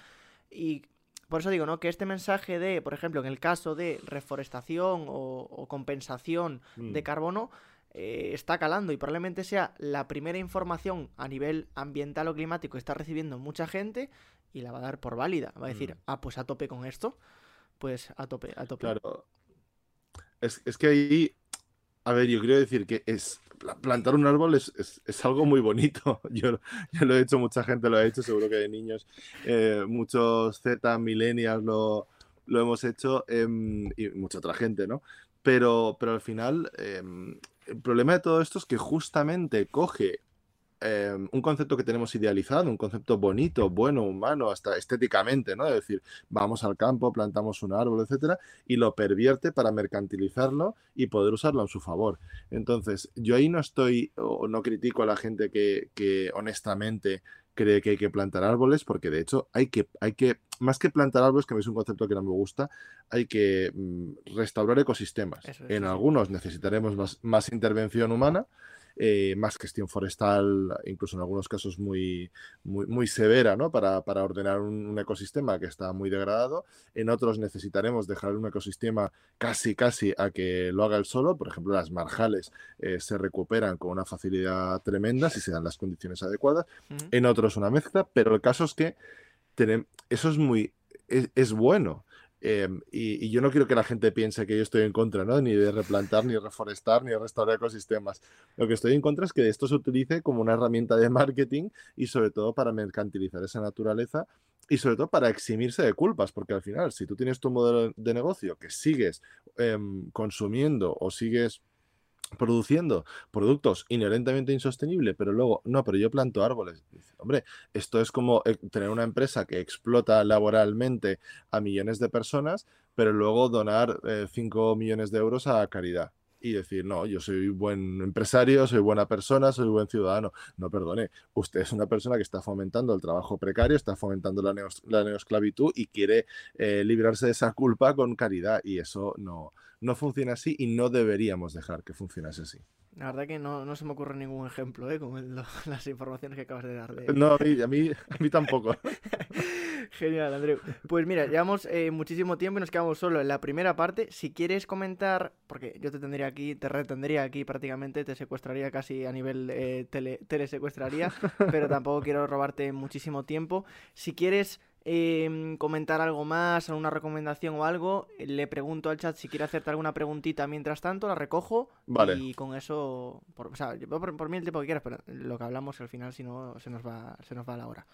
Y por eso digo, ¿no? Que este mensaje de, por ejemplo, en el caso de reforestación o, compensación de mm. carbono, eh, está calando y probablemente sea la primera información a nivel ambiental o climático que está recibiendo mucha gente y la va a dar por válida. Va a decir, mm. ah, pues a tope con esto. Pues a tope, a tope. Claro, es, que ahí, a ver, yo quiero decir que es plantar un árbol es, algo muy bonito. Yo, lo he hecho, mucha gente lo ha hecho, seguro que de niños, eh, muchos Z, millennials lo, hemos hecho em, y mucha otra gente, ¿no? Pero, pero al final, em, el problema de todo esto es que justamente coge Em, un concepto que tenemos idealizado, un concepto bonito, bueno, humano, hasta estéticamente, ¿no? Es decir, vamos al campo, plantamos un árbol, etcétera, y lo pervierte para mercantilizarlo y poder usarlo en su favor. Entonces, yo ahí no estoy, o no critico a la gente que, honestamente cree que hay que plantar árboles, porque de hecho hay que, hay que, más que plantar árboles, que es un concepto que no me gusta, hay que mm, restaurar ecosistemas. en algunos necesitaremos más intervención humana eh, más gestión forestal, incluso en algunos casos muy, muy, muy severa, ¿no? Para, ordenar un, ecosistema que está muy degradado. En otros necesitaremos dejar un ecosistema casi, casi a que lo haga el solo. Por ejemplo, las marjales eh, se recuperan con una facilidad tremenda si se dan las condiciones adecuadas. En otros una mezcla, pero el caso es que eso es muy, es, bueno. Em, y, yo no quiero que la gente piense que yo estoy en contra, ¿no? Ni de replantar, ni reforestar, ni de restaurar ecosistemas. Lo que estoy en contra es que esto se utilice como una herramienta de marketing y sobre todo para mercantilizar esa naturaleza y sobre todo para eximirse de culpas, porque al final, si tú tienes tu modelo de negocio que sigues em, consumiendo o sigues produciendo productos inherentemente insostenibles, pero luego, no, pero yo planto árboles. hombre, esto es como eh, tener una empresa que explota laboralmente a millones de personas, pero luego donar 5 eh, millones de euros a caridad y decir, no, yo soy buen empresario, soy buena persona, soy buen ciudadano. No, perdone, usted es una persona que está fomentando el trabajo precario, está fomentando la, neosclavitud y quiere eh, librarse de esa culpa con caridad y eso no, no funciona así y no deberíamos dejar que funcionase así. La verdad que no, se me ocurre ningún ejemplo, ¿eh? Con las informaciones que acabas de dar. No, a mí, a mí, tampoco. Genial, Andreu. Pues mira, llevamos eh, muchísimo tiempo y nos quedamos solo en la primera parte. Si quieres comentar, porque yo te tendría aquí, te retendría aquí prácticamente, te secuestraría casi a nivel eh, tele, telesecuestraría, pero tampoco quiero robarte muchísimo tiempo. Si quieres Em, comentar algo más, alguna recomendación o algo, le pregunto al chat si quiere hacerte alguna preguntita mientras tanto, la recojo y con eso, por, o sea, por, por, mí el tiempo que quieras, pero lo que hablamos al final si no se nos va, se nos va la hora.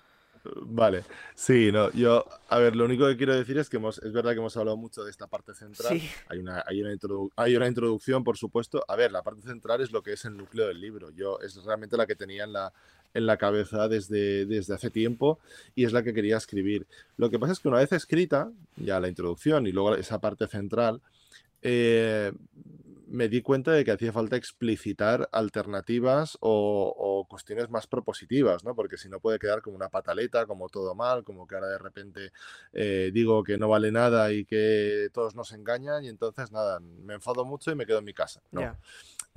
Vale, sí, no, yo, a ver, lo único que quiero decir es que hemos, es verdad que hemos hablado mucho de esta parte central. Hay, una, hay, una hay una introducción, por supuesto. A ver, la parte central es lo que es el núcleo del libro. Yo es realmente la que tenía en la, en la cabeza desde, desde hace tiempo y es la que quería escribir. Lo que pasa es que una vez escrita, ya la introducción y luego esa parte central, eh, me di cuenta de que hacía falta explicitar alternativas o, cuestiones más propositivas, ¿no? Porque si no puede quedar como una pataleta, como todo mal, como que ahora de repente eh, digo que no vale nada y que todos nos engañan y entonces nada, me enfado mucho y me quedo en mi casa.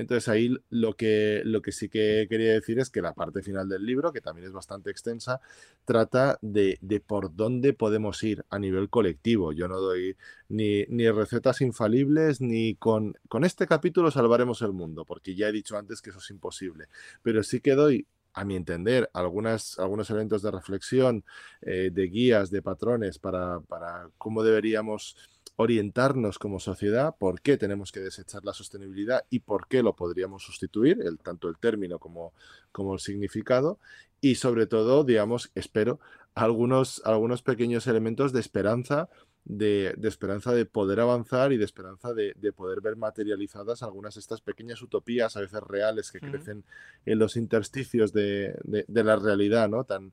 Entonces ahí lo que, lo que sí que quería decir es que la parte final del libro, que también es bastante extensa, trata de, por dónde podemos ir a nivel colectivo. Yo no doy ni, ni recetas infalibles, ni con, con este capítulo salvaremos el mundo, porque ya he dicho antes que eso es imposible. Pero sí que doy a mi entender, algunos elementos de reflexión, eh, de guías, de patrones para, para cómo deberíamos orientarnos como sociedad, por qué tenemos que desechar la sostenibilidad y por qué lo podríamos sustituir, el, tanto el término como, como el significado, y sobre todo, digamos, espero, algunos, algunos pequeños elementos de esperanza, de, esperanza de poder avanzar y de esperanza de, poder ver materializadas algunas de estas pequeñas utopías, a veces reales, que crecen en los intersticios de, de la realidad, ¿no? Tan,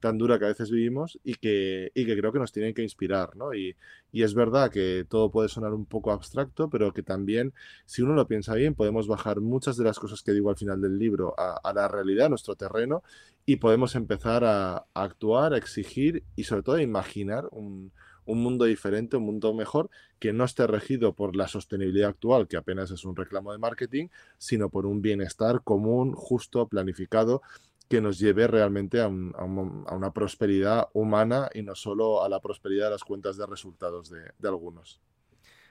tan dura que a veces vivimos y que, y que creo que nos tienen que inspirar, ¿no? Y, y, es verdad que todo puede sonar un poco abstracto, pero que también, si uno lo piensa bien, podemos bajar muchas de las cosas que digo al final del libro a, la realidad, a nuestro terreno, y podemos empezar a, actuar, a exigir y sobre todo a imaginar un, un mundo diferente, un mundo mejor, que no esté regido por la sostenibilidad actual, que apenas es un reclamo de marketing, sino por un bienestar común, justo, planificado que nos lleve realmente a, una prosperidad humana y no solo a la prosperidad de las cuentas de resultados de, algunos.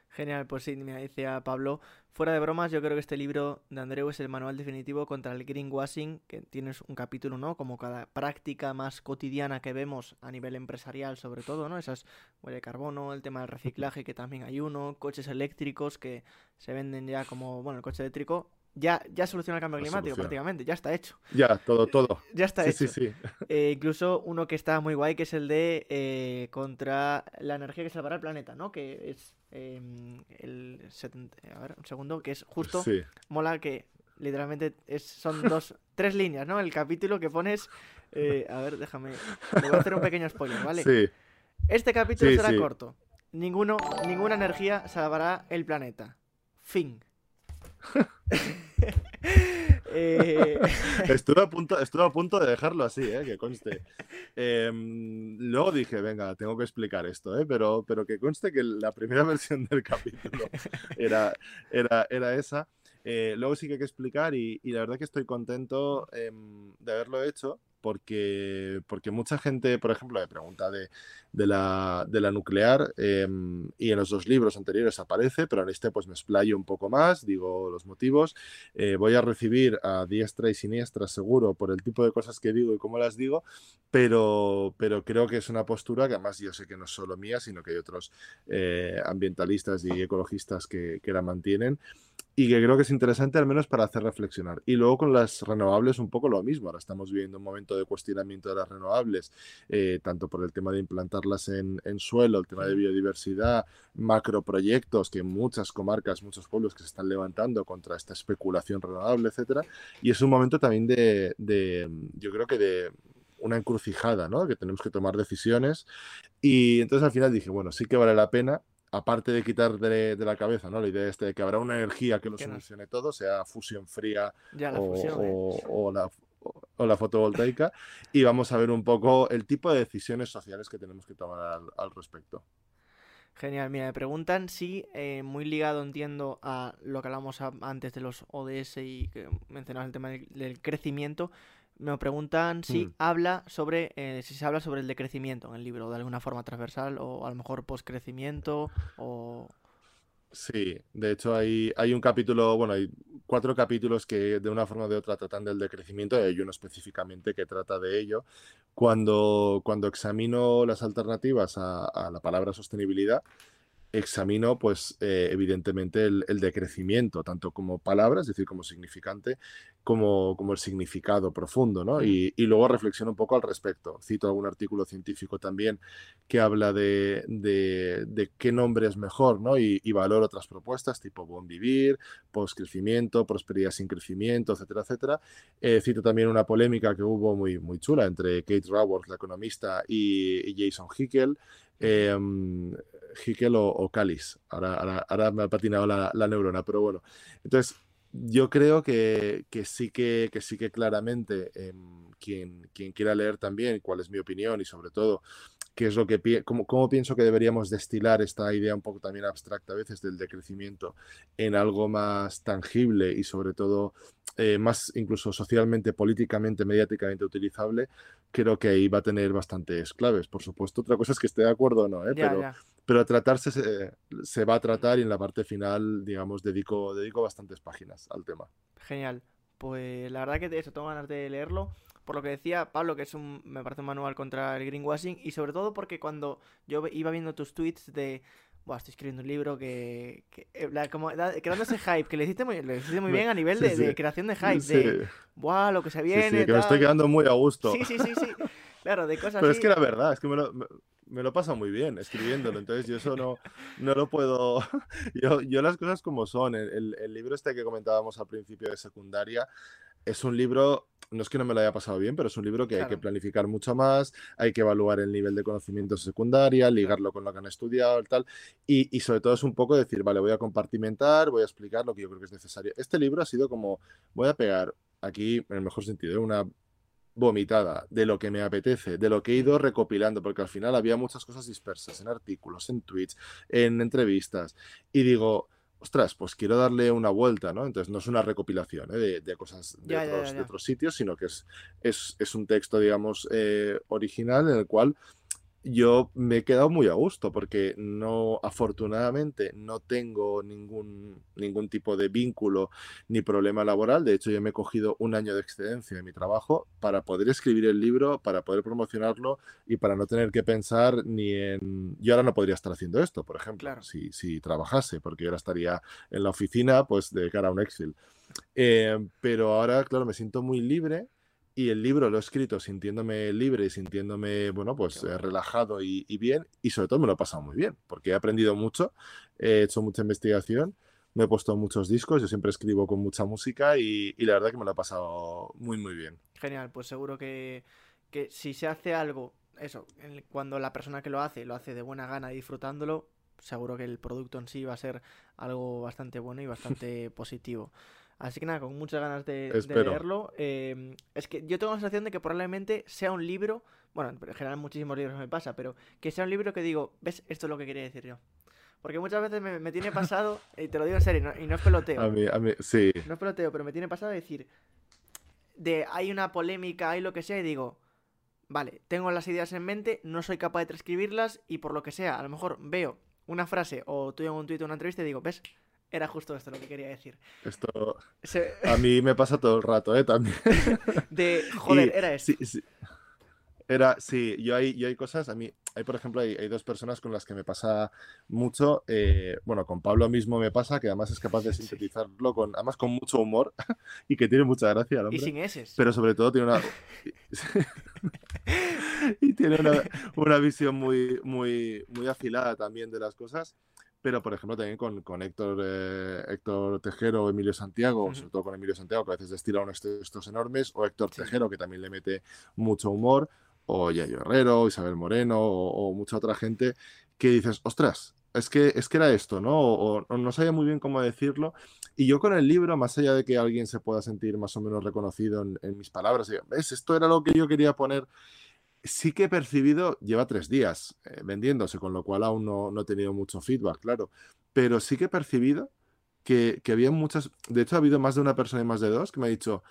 Genial, pues sí, me decía Pablo, fuera de bromas, yo creo que este libro de Andreu es el manual definitivo contra el greenwashing, que tienes un capítulo, ¿no? Como cada práctica más cotidiana que vemos a nivel empresarial, sobre todo, ¿no? Esas huella de carbono, el tema del reciclaje, que también hay uno, coches eléctricos que se venden ya como, bueno, el coche eléctrico ya, ya soluciona el cambio climático prácticamente, ya está hecho. Ya, todo, todo. Ya está hecho. Sí, sí. Eh, incluso uno que está muy guay, que es el de eh, contra la energía que salvará el planeta, ¿no? Que es em, el a ver, un segundo, que es justo, mola que literalmente es, son dos, tres líneas, ¿no? El capítulo que pones, eh, a ver, déjame, le voy a hacer un pequeño spoiler, ¿vale? Sí. Este capítulo será corto. Ninguno, ninguna energía salvará el planeta. Fin. Eh, estuve, a punto, estuve a punto de dejarlo así, eh, que conste. Em, luego dije, venga, tengo que explicar esto, eh, pero, pero que conste que la primera versión del capítulo era, era, era esa. luego sí que hay que explicar y, y, la verdad que estoy contento em, de haberlo hecho porque, porque mucha gente, por ejemplo, me pregunta de, de, la, de la nuclear em, y en los dos libros anteriores aparece, pero en este pues me explayo un poco más, digo los motivos. Eh, voy a recibir a diestra y siniestra seguro por el tipo de cosas que digo y cómo las digo, pero, pero creo que es una postura que además yo sé que no es solo mía, sino que hay otros eh, ambientalistas y ecologistas que, que la mantienen y que creo que es interesante al menos para hacer reflexionar. Y luego con las renovables un poco lo mismo. Ahora estamos viviendo un momento de cuestionamiento de las renovables, eh, tanto por el tema de implantarlas en, suelo, el tema de biodiversidad, macroproyectos que muchas comarcas, muchos pueblos que se están levantando contra esta especulación renovable, etcétera. Y es un momento también de, de yo creo que de una encrucijada, ¿no? Que tenemos que tomar decisiones. Y entonces al final dije, bueno, sí que vale la pena aparte de quitar de, la cabeza ¿no? la idea este de que habrá una energía que lo solucione todo, sea fusión fría o, la, fotovoltaica, y vamos a ver un poco el tipo de decisiones sociales que tenemos que tomar al, respecto. Genial, mira, me preguntan si, eh, muy ligado entiendo a lo que hablamos antes de los ODS y que mencionabas el tema del crecimiento, me preguntan si mm. habla sobre eh, si se habla sobre el decrecimiento en el libro de alguna forma transversal o a lo mejor poscrecimiento o Sí, de hecho hay, hay un capítulo, bueno, hay cuatro capítulos que de una forma o de otra tratan del decrecimiento y hay uno específicamente que trata de ello. Cuando, cuando examino las alternativas a, a la palabra sostenibilidad, examino, pues, eh, evidentemente el, decrecimiento, tanto como palabra, es decir, como significante, como, como el significado profundo, ¿no? Y, luego reflexiono un poco al respecto. Cito algún artículo científico también que habla de, de, qué nombre es mejor, ¿no? Y, y, valoro otras propuestas, tipo buen vivir, postcrecimiento, prosperidad sin crecimiento, etcétera, etcétera. Eh, cito también una polémica que hubo muy, muy chula entre Kate Raworth, la economista, y, y Jason Hickel, eh, Hickel o, o Calis. Ahora, ahora, me ha patinado la, neurona, pero bueno. Entonces, yo creo que, sí, que, sí que claramente em, quien, quiera leer también cuál es mi opinión y sobre todo qué es lo que cómo, pienso que deberíamos destilar esta idea un poco también abstracta a veces del decrecimiento en algo más tangible y sobre todo eh, más incluso socialmente, políticamente, mediáticamente utilizable, creo que ahí va a tener bastantes claves. Por supuesto, otra cosa es que esté de acuerdo o no, ¿eh? pero, pero a tratarse se, va a tratar y en la parte final, digamos, dedico, dedico bastantes páginas al tema. Genial. Pues la verdad que eso, tengo ganas de leerlo. Por lo que decía Pablo, que es un, me parece un manual contra el greenwashing. Y sobre todo porque cuando yo iba viendo tus tweets de Buah, estoy escribiendo un libro que. que eh, como, creando ese hype, que le hiciste muy, le hiciste muy bien a nivel de, creación de hype. De. Buah, lo que se viene. Sí, que me estoy quedando muy a gusto. Sí, sí, sí, sí. Claro, de cosas Pero es que la verdad, es que me lo, me lo pasa muy bien escribiéndolo, entonces yo eso no, no lo puedo, yo, yo las cosas como son, el, el, libro este que comentábamos al principio de secundaria es un libro, no es que no me lo haya pasado bien, pero es un libro que hay que planificar mucho más, hay que evaluar el nivel de conocimiento secundaria, ligarlo con lo que han estudiado y tal, y, y sobre todo es un poco decir, vale, voy a compartimentar, voy a explicar lo que yo creo que es necesario. Este libro ha sido como, voy a pegar aquí, en el mejor sentido, una vomitada de lo que me apetece, de lo que he ido recopilando, porque al final había muchas cosas dispersas en artículos, en tweets, en entrevistas, y digo, ostras, pues quiero darle una vuelta, ¿no? Entonces no es una recopilación ¿eh? de, cosas de, otros, sitios, sino que es, es, un texto, digamos, eh, original en el cual yo me he quedado muy a gusto porque no, afortunadamente, no tengo ningún, ningún tipo de vínculo ni problema laboral. De hecho, yo me he cogido un año de excedencia de mi trabajo para poder escribir el libro, para poder promocionarlo y para no tener que pensar ni en... Yo ahora no podría estar haciendo esto, por ejemplo, si, si trabajase, porque yo ahora estaría en la oficina, pues de cara a un Excel. Eh, pero ahora, claro, me siento muy libre y el libro lo he escrito sintiéndome libre y sintiéndome, bueno, pues eh, relajado y, bien. Y sobre todo me lo he pasado muy bien, porque he aprendido mucho, he hecho mucha investigación, me he puesto muchos discos, yo siempre escribo con mucha música y, la verdad que me lo he pasado muy, muy bien. Genial, pues seguro que, que si se hace algo, eso, cuando la persona que lo hace lo hace de buena gana disfrutándolo, seguro que el producto en sí va a ser algo bastante bueno y bastante positivo. Así que nada, con muchas ganas de, leerlo. Em, es que yo tengo la sensación de que probablemente sea un libro, bueno, en general muchísimos libros me pasa, pero que sea un libro que digo, ¿ves? Esto es lo que quería decir yo. Porque muchas veces me, tiene pasado, y te lo digo en serio, y no es peloteo. A mí, a mí, sí. No es peloteo, pero me tiene pasado decir, de hay una polémica, hay lo que sea, y digo, vale, tengo las ideas en mente, no soy capaz de transcribirlas y por lo que sea, a lo mejor veo una frase o tú en un tuit o una entrevista y digo, ¿ves? Era justo esto lo que quería decir. Esto a mí me pasa todo el rato, ¿eh? También. De, joder, era esto. Sí, sí. Era, sí, yo hay, yo hay cosas, a mí, hay por ejemplo, hay, dos personas con las que me pasa mucho, eh, bueno, con Pablo mismo me pasa, que además es capaz de sintetizarlo con, además con mucho humor y que tiene mucha gracia. hombre, y sin S. Pero sobre todo tiene una... y tiene una, una, visión muy, muy, muy afilada también de las cosas pero por ejemplo también con, con Héctor, eh, Héctor Tejero o Emilio Santiago, sobre todo con Emilio Santiago, que a veces destila unos textos enormes, o Héctor Tejero, que también le mete mucho humor, o Yayo Herrero, Isabel Moreno, o, mucha otra gente, que dices, ostras, es que, es que era esto, ¿no? O, no sabía muy bien cómo decirlo. Y yo con el libro, más allá de que alguien se pueda sentir más o menos reconocido en, mis palabras, ¿ves? Esto era lo que yo quería poner sí que he percibido, lleva tres días eh, vendiéndose, con lo cual aún no, no, he tenido mucho feedback, claro, pero sí que he percibido que, que, había muchas, de hecho ha habido más de una persona y más de dos que me ha dicho,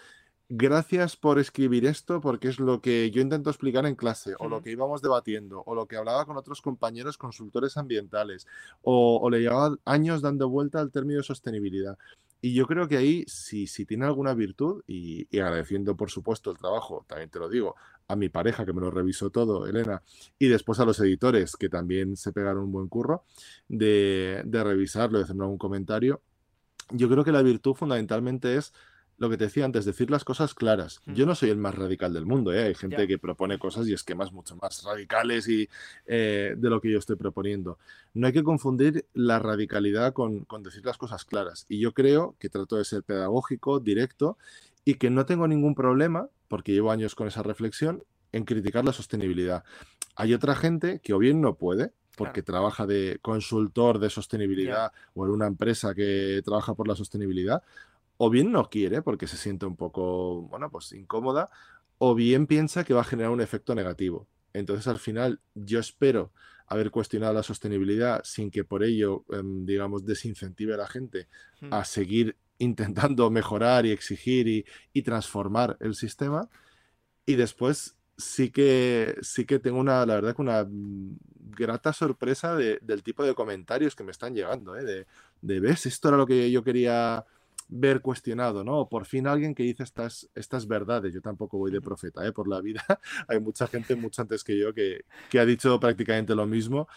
gracias por escribir esto porque es lo que yo intento explicar en clase o lo que íbamos debatiendo o lo que hablaba con otros compañeros consultores ambientales o, o le llevaba años dando vuelta al término de sostenibilidad. Y yo creo que ahí, si, si tiene alguna virtud, y, agradeciendo por supuesto el trabajo, también te lo digo, a mi pareja que me lo revisó todo, Elena, y después a los editores que también se pegaron un buen curro de, de revisarlo, de hacer algún comentario, yo creo que la virtud fundamentalmente es lo que te decía antes, decir las cosas claras. Yo no soy el más radical del mundo, ¿eh? hay gente que propone cosas y esquemas mucho más radicales y, eh, de lo que yo estoy proponiendo. No hay que confundir la radicalidad con, con, decir las cosas claras. Y yo creo que trato de ser pedagógico, directo y que no tengo ningún problema, porque llevo años con esa reflexión, en criticar la sostenibilidad. Hay otra gente que o bien no puede, porque trabaja de consultor de sostenibilidad o en una empresa que trabaja por la sostenibilidad, o bien no quiere porque se siente un poco, bueno, pues incómoda, o bien piensa que va a generar un efecto negativo. Entonces, al final, yo espero haber cuestionado la sostenibilidad sin que por ello, em, digamos, desincentive a la gente hmm. a seguir intentando mejorar y exigir y, transformar el sistema. Y después sí que, sí que tengo una, la verdad, que una grata sorpresa del tipo de comentarios que me están llegando, ¿eh? de, de, ¿ves? Esto era lo que yo quería ver cuestionado, ¿no? Por fin alguien que dice estas, estas verdades. Yo tampoco voy de profeta, ¿eh? Por la vida. Hay mucha gente, mucho antes que yo, que, que ha dicho prácticamente lo mismo.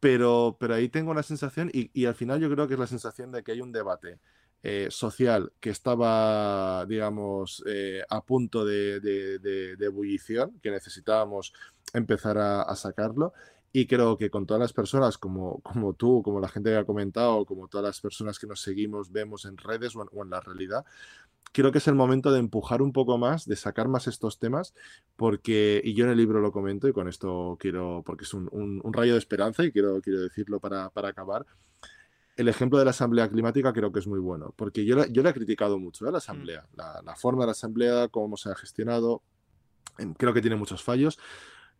Pero, pero ahí tengo la sensación, y, y, al final yo creo que es la sensación de que hay un debate eh, social que estaba, digamos, eh, a punto de, de, de, ebullición, que necesitábamos empezar a, a sacarlo, y creo que con todas las personas como, como tú, como la gente que ha comentado, como todas las personas que nos seguimos, vemos en redes o en, la realidad, creo que es el momento de empujar un poco más, de sacar más estos temas, porque, y yo en el libro lo comento, y con esto quiero, porque es un, un, rayo de esperanza y quiero, quiero decirlo para, para, acabar. El ejemplo de la Asamblea Climática creo que es muy bueno, porque yo, yo le he criticado mucho, ¿eh? la mm. Asamblea, la, la, forma de la Asamblea, cómo se ha gestionado, creo que tiene muchos fallos,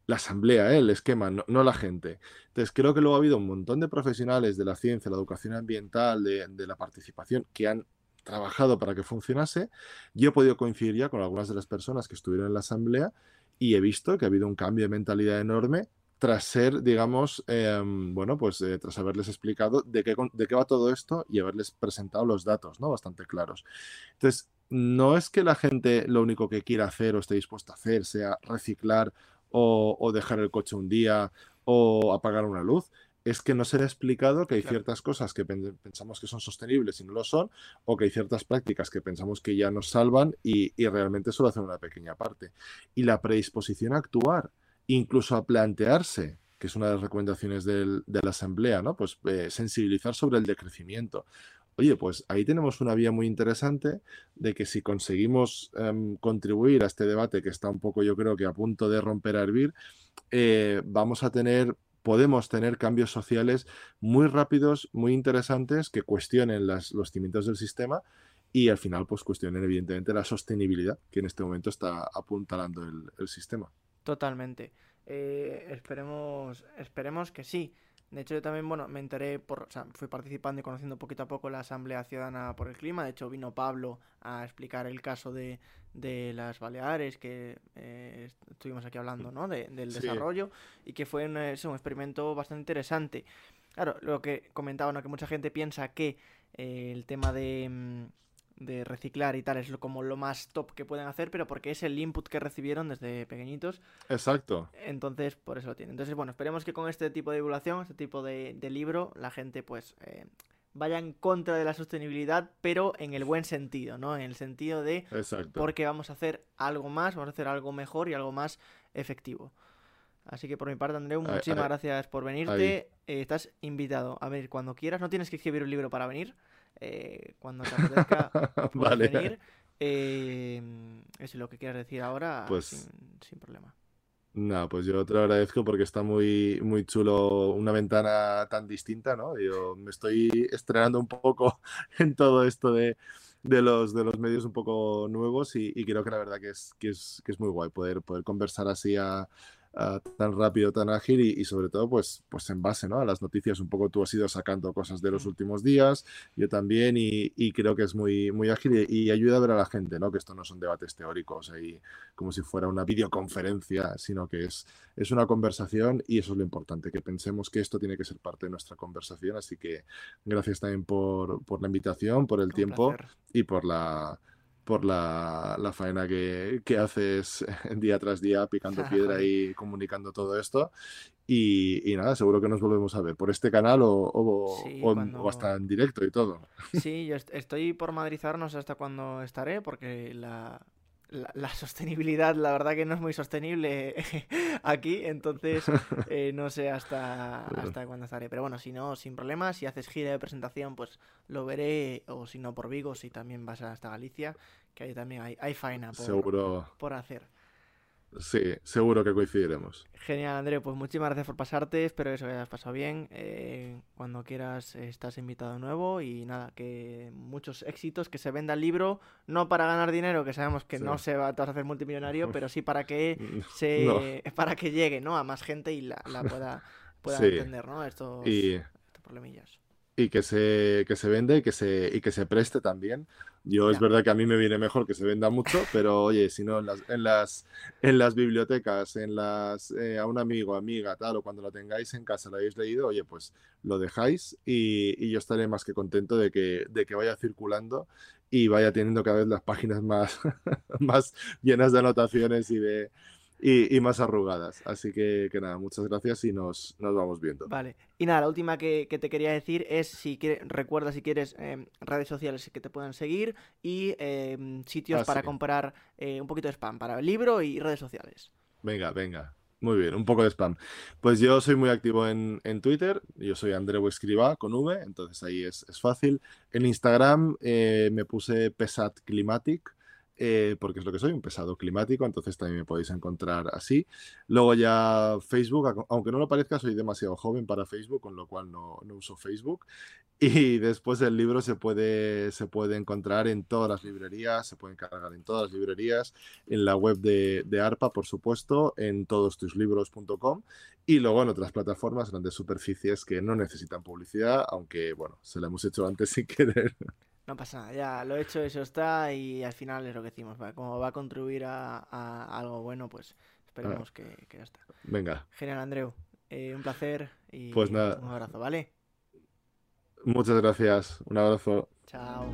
la asamblea, ¿eh? el esquema, no, la gente. Entonces, creo que luego ha habido un montón de profesionales de la ciencia, la educación ambiental, de, la participación, que han trabajado para que funcionase. Yo he podido coincidir ya con algunas de las personas que estuvieron en la asamblea y he visto que ha habido un cambio de mentalidad enorme tras ser, digamos, em, bueno, pues eh, tras haberles explicado de qué, de qué va todo esto y haberles presentado los datos, ¿no? Bastante claros. Entonces, no es que la gente lo único que quiera hacer o esté dispuesta a hacer sea reciclar o, dejar el coche un día o apagar una luz. Es que no se le ha explicado que hay ciertas cosas que pensamos que son sostenibles y no lo son, o que hay ciertas prácticas que pensamos que ya nos salvan y, realmente solo hacen una pequeña parte. Y la predisposición a actuar, incluso a plantearse que es una de las recomendaciones de la Asamblea, ¿no? Pues eh, sensibilizar sobre el decrecimiento. Oye, pues ahí tenemos una vía muy interesante de que si conseguimos em, contribuir a este debate que está un poco, yo creo que a punto de romper a hervir, eh, vamos a tener, podemos tener cambios sociales muy rápidos, muy interesantes, que cuestionen los cimientos del sistema y al final, pues cuestionen evidentemente la sostenibilidad que en este momento está apuntalando el, sistema. Totalmente. Eh, esperemos, esperemos que sí. De hecho, yo también, bueno, me enteré, por, o sea, fui participando y conociendo poquito a poco la Asamblea Ciudadana por el Clima. De hecho, vino Pablo a explicar el caso de, de las Baleares, que eh, estuvimos aquí hablando, ¿no? De, del desarrollo, y que fue un, un, experimento bastante interesante. Claro, lo que comentaba, ¿no? Que mucha gente piensa que eh, el tema de... De reciclar y tal es lo, como lo más top que pueden hacer, pero porque es el input que recibieron desde pequeñitos. Exacto. Entonces, por eso lo tienen. Entonces, bueno, esperemos que con este tipo de divulgación, este tipo de, libro, la gente pues eh, vaya en contra de la sostenibilidad, pero en el buen sentido, ¿no? En el sentido de Exacto. porque vamos a hacer algo más, vamos a hacer algo mejor y algo más efectivo. Así que por mi parte, Andreu, muchísimas gracias por venirte. Eh, estás invitado a ver cuando quieras. No tienes que escribir un libro para venir. Eh, cuando te apetezca vale. venir. Eh, es lo que quieras decir ahora, pues, sin, problema. No, pues yo te lo agradezco porque está muy, muy chulo una ventana tan distinta, ¿no? Yo me estoy estrenando un poco en todo esto de, los, de los medios un poco nuevos y, creo que la verdad que es, que es, que es muy guay poder, poder conversar así a, tan rápido, tan ágil y, sobre todo pues, pues en base ¿no? a las noticias. Un poco tú has ido sacando cosas de los últimos días, yo también y, creo que es muy, muy ágil y, ayuda a ver a la gente ¿no? que esto no son debates teóricos y como si fuera una videoconferencia, sino que es, es una conversación y eso es lo importante, que pensemos que esto tiene que ser parte de nuestra conversación. Así que gracias también por, por la invitación, por el tiempo y por la por la, la faena que, que, haces día tras día picando piedra y comunicando todo esto. Y, y, nada, seguro que nos volvemos a ver por este canal o, o, hasta en directo y todo. Sí, yo estoy por madrizarnos hasta cuando estaré, porque la, la, sostenibilidad, la verdad que no es muy sostenible aquí, entonces eh, no sé hasta, hasta cuándo estaré. Pero bueno, si no, sin problemas, si haces gira de presentación, pues lo veré, o si no por Vigo, si también vas hasta Galicia, que ahí también hay, hay faena por, por hacer. Sí, seguro que coincidiremos. Genial, André. Pues muchísimas gracias por pasarte. Espero que eso hayas pasado bien. Eh, cuando quieras, estás invitado de nuevo. Y nada, que muchos éxitos. Que se venda el libro, no para ganar dinero, que sabemos que no se va a hacer multimillonario, pero sí para que se para que llegue ¿no? a más gente y la, pueda, pueda entender ¿no? estos, estos problemillas y que se, que se vende y que se, y que se preste también. Yo es verdad que a mí me viene mejor que se venda mucho, pero oye, si no, en las, en las, en las bibliotecas, en las, eh, a un amigo, amiga, tal, o cuando lo tengáis en casa, lo hayáis leído, oye, pues lo dejáis y, y yo estaré más que contento de que, de que vaya circulando y vaya teniendo cada vez las páginas más, más llenas de anotaciones y de, y, más arrugadas. Así que, que, nada, muchas gracias y nos, nos vamos viendo. Vale. Y nada, la última que, te quería decir es si quieres, recuerda si quieres em, redes sociales que te puedan seguir y em, sitios ah, para comprar eh, un poquito de spam para el libro y redes sociales. Venga, venga. Muy bien, un poco de spam. Pues yo soy muy activo en, en Twitter, yo soy Andreu Escriba con V, entonces ahí es, es fácil. En Instagram eh, me puse Pesat Climatic, eh, porque es lo que soy, un pesado climático, entonces también me podéis encontrar así. Luego ya Facebook, aunque no lo parezca, soy demasiado joven para Facebook, con lo cual no, uso Facebook. Y después el libro se puede, se puede encontrar en todas las librerías, se puede encargar en todas las librerías, en la web de, de ARPA, por supuesto, en todostuslibros.com y luego en otras plataformas, grandes superficies que no necesitan publicidad, aunque bueno, se la hemos hecho antes sin querer. No pasa nada, ya lo he hecho, eso está y al final es lo que decimos. Como va a contribuir a, algo bueno, pues esperemos ah. que, ya está. Venga. Genial, Andreu. Eh, un placer y pues nada. un abrazo, ¿vale? Muchas gracias. Un abrazo. Chao.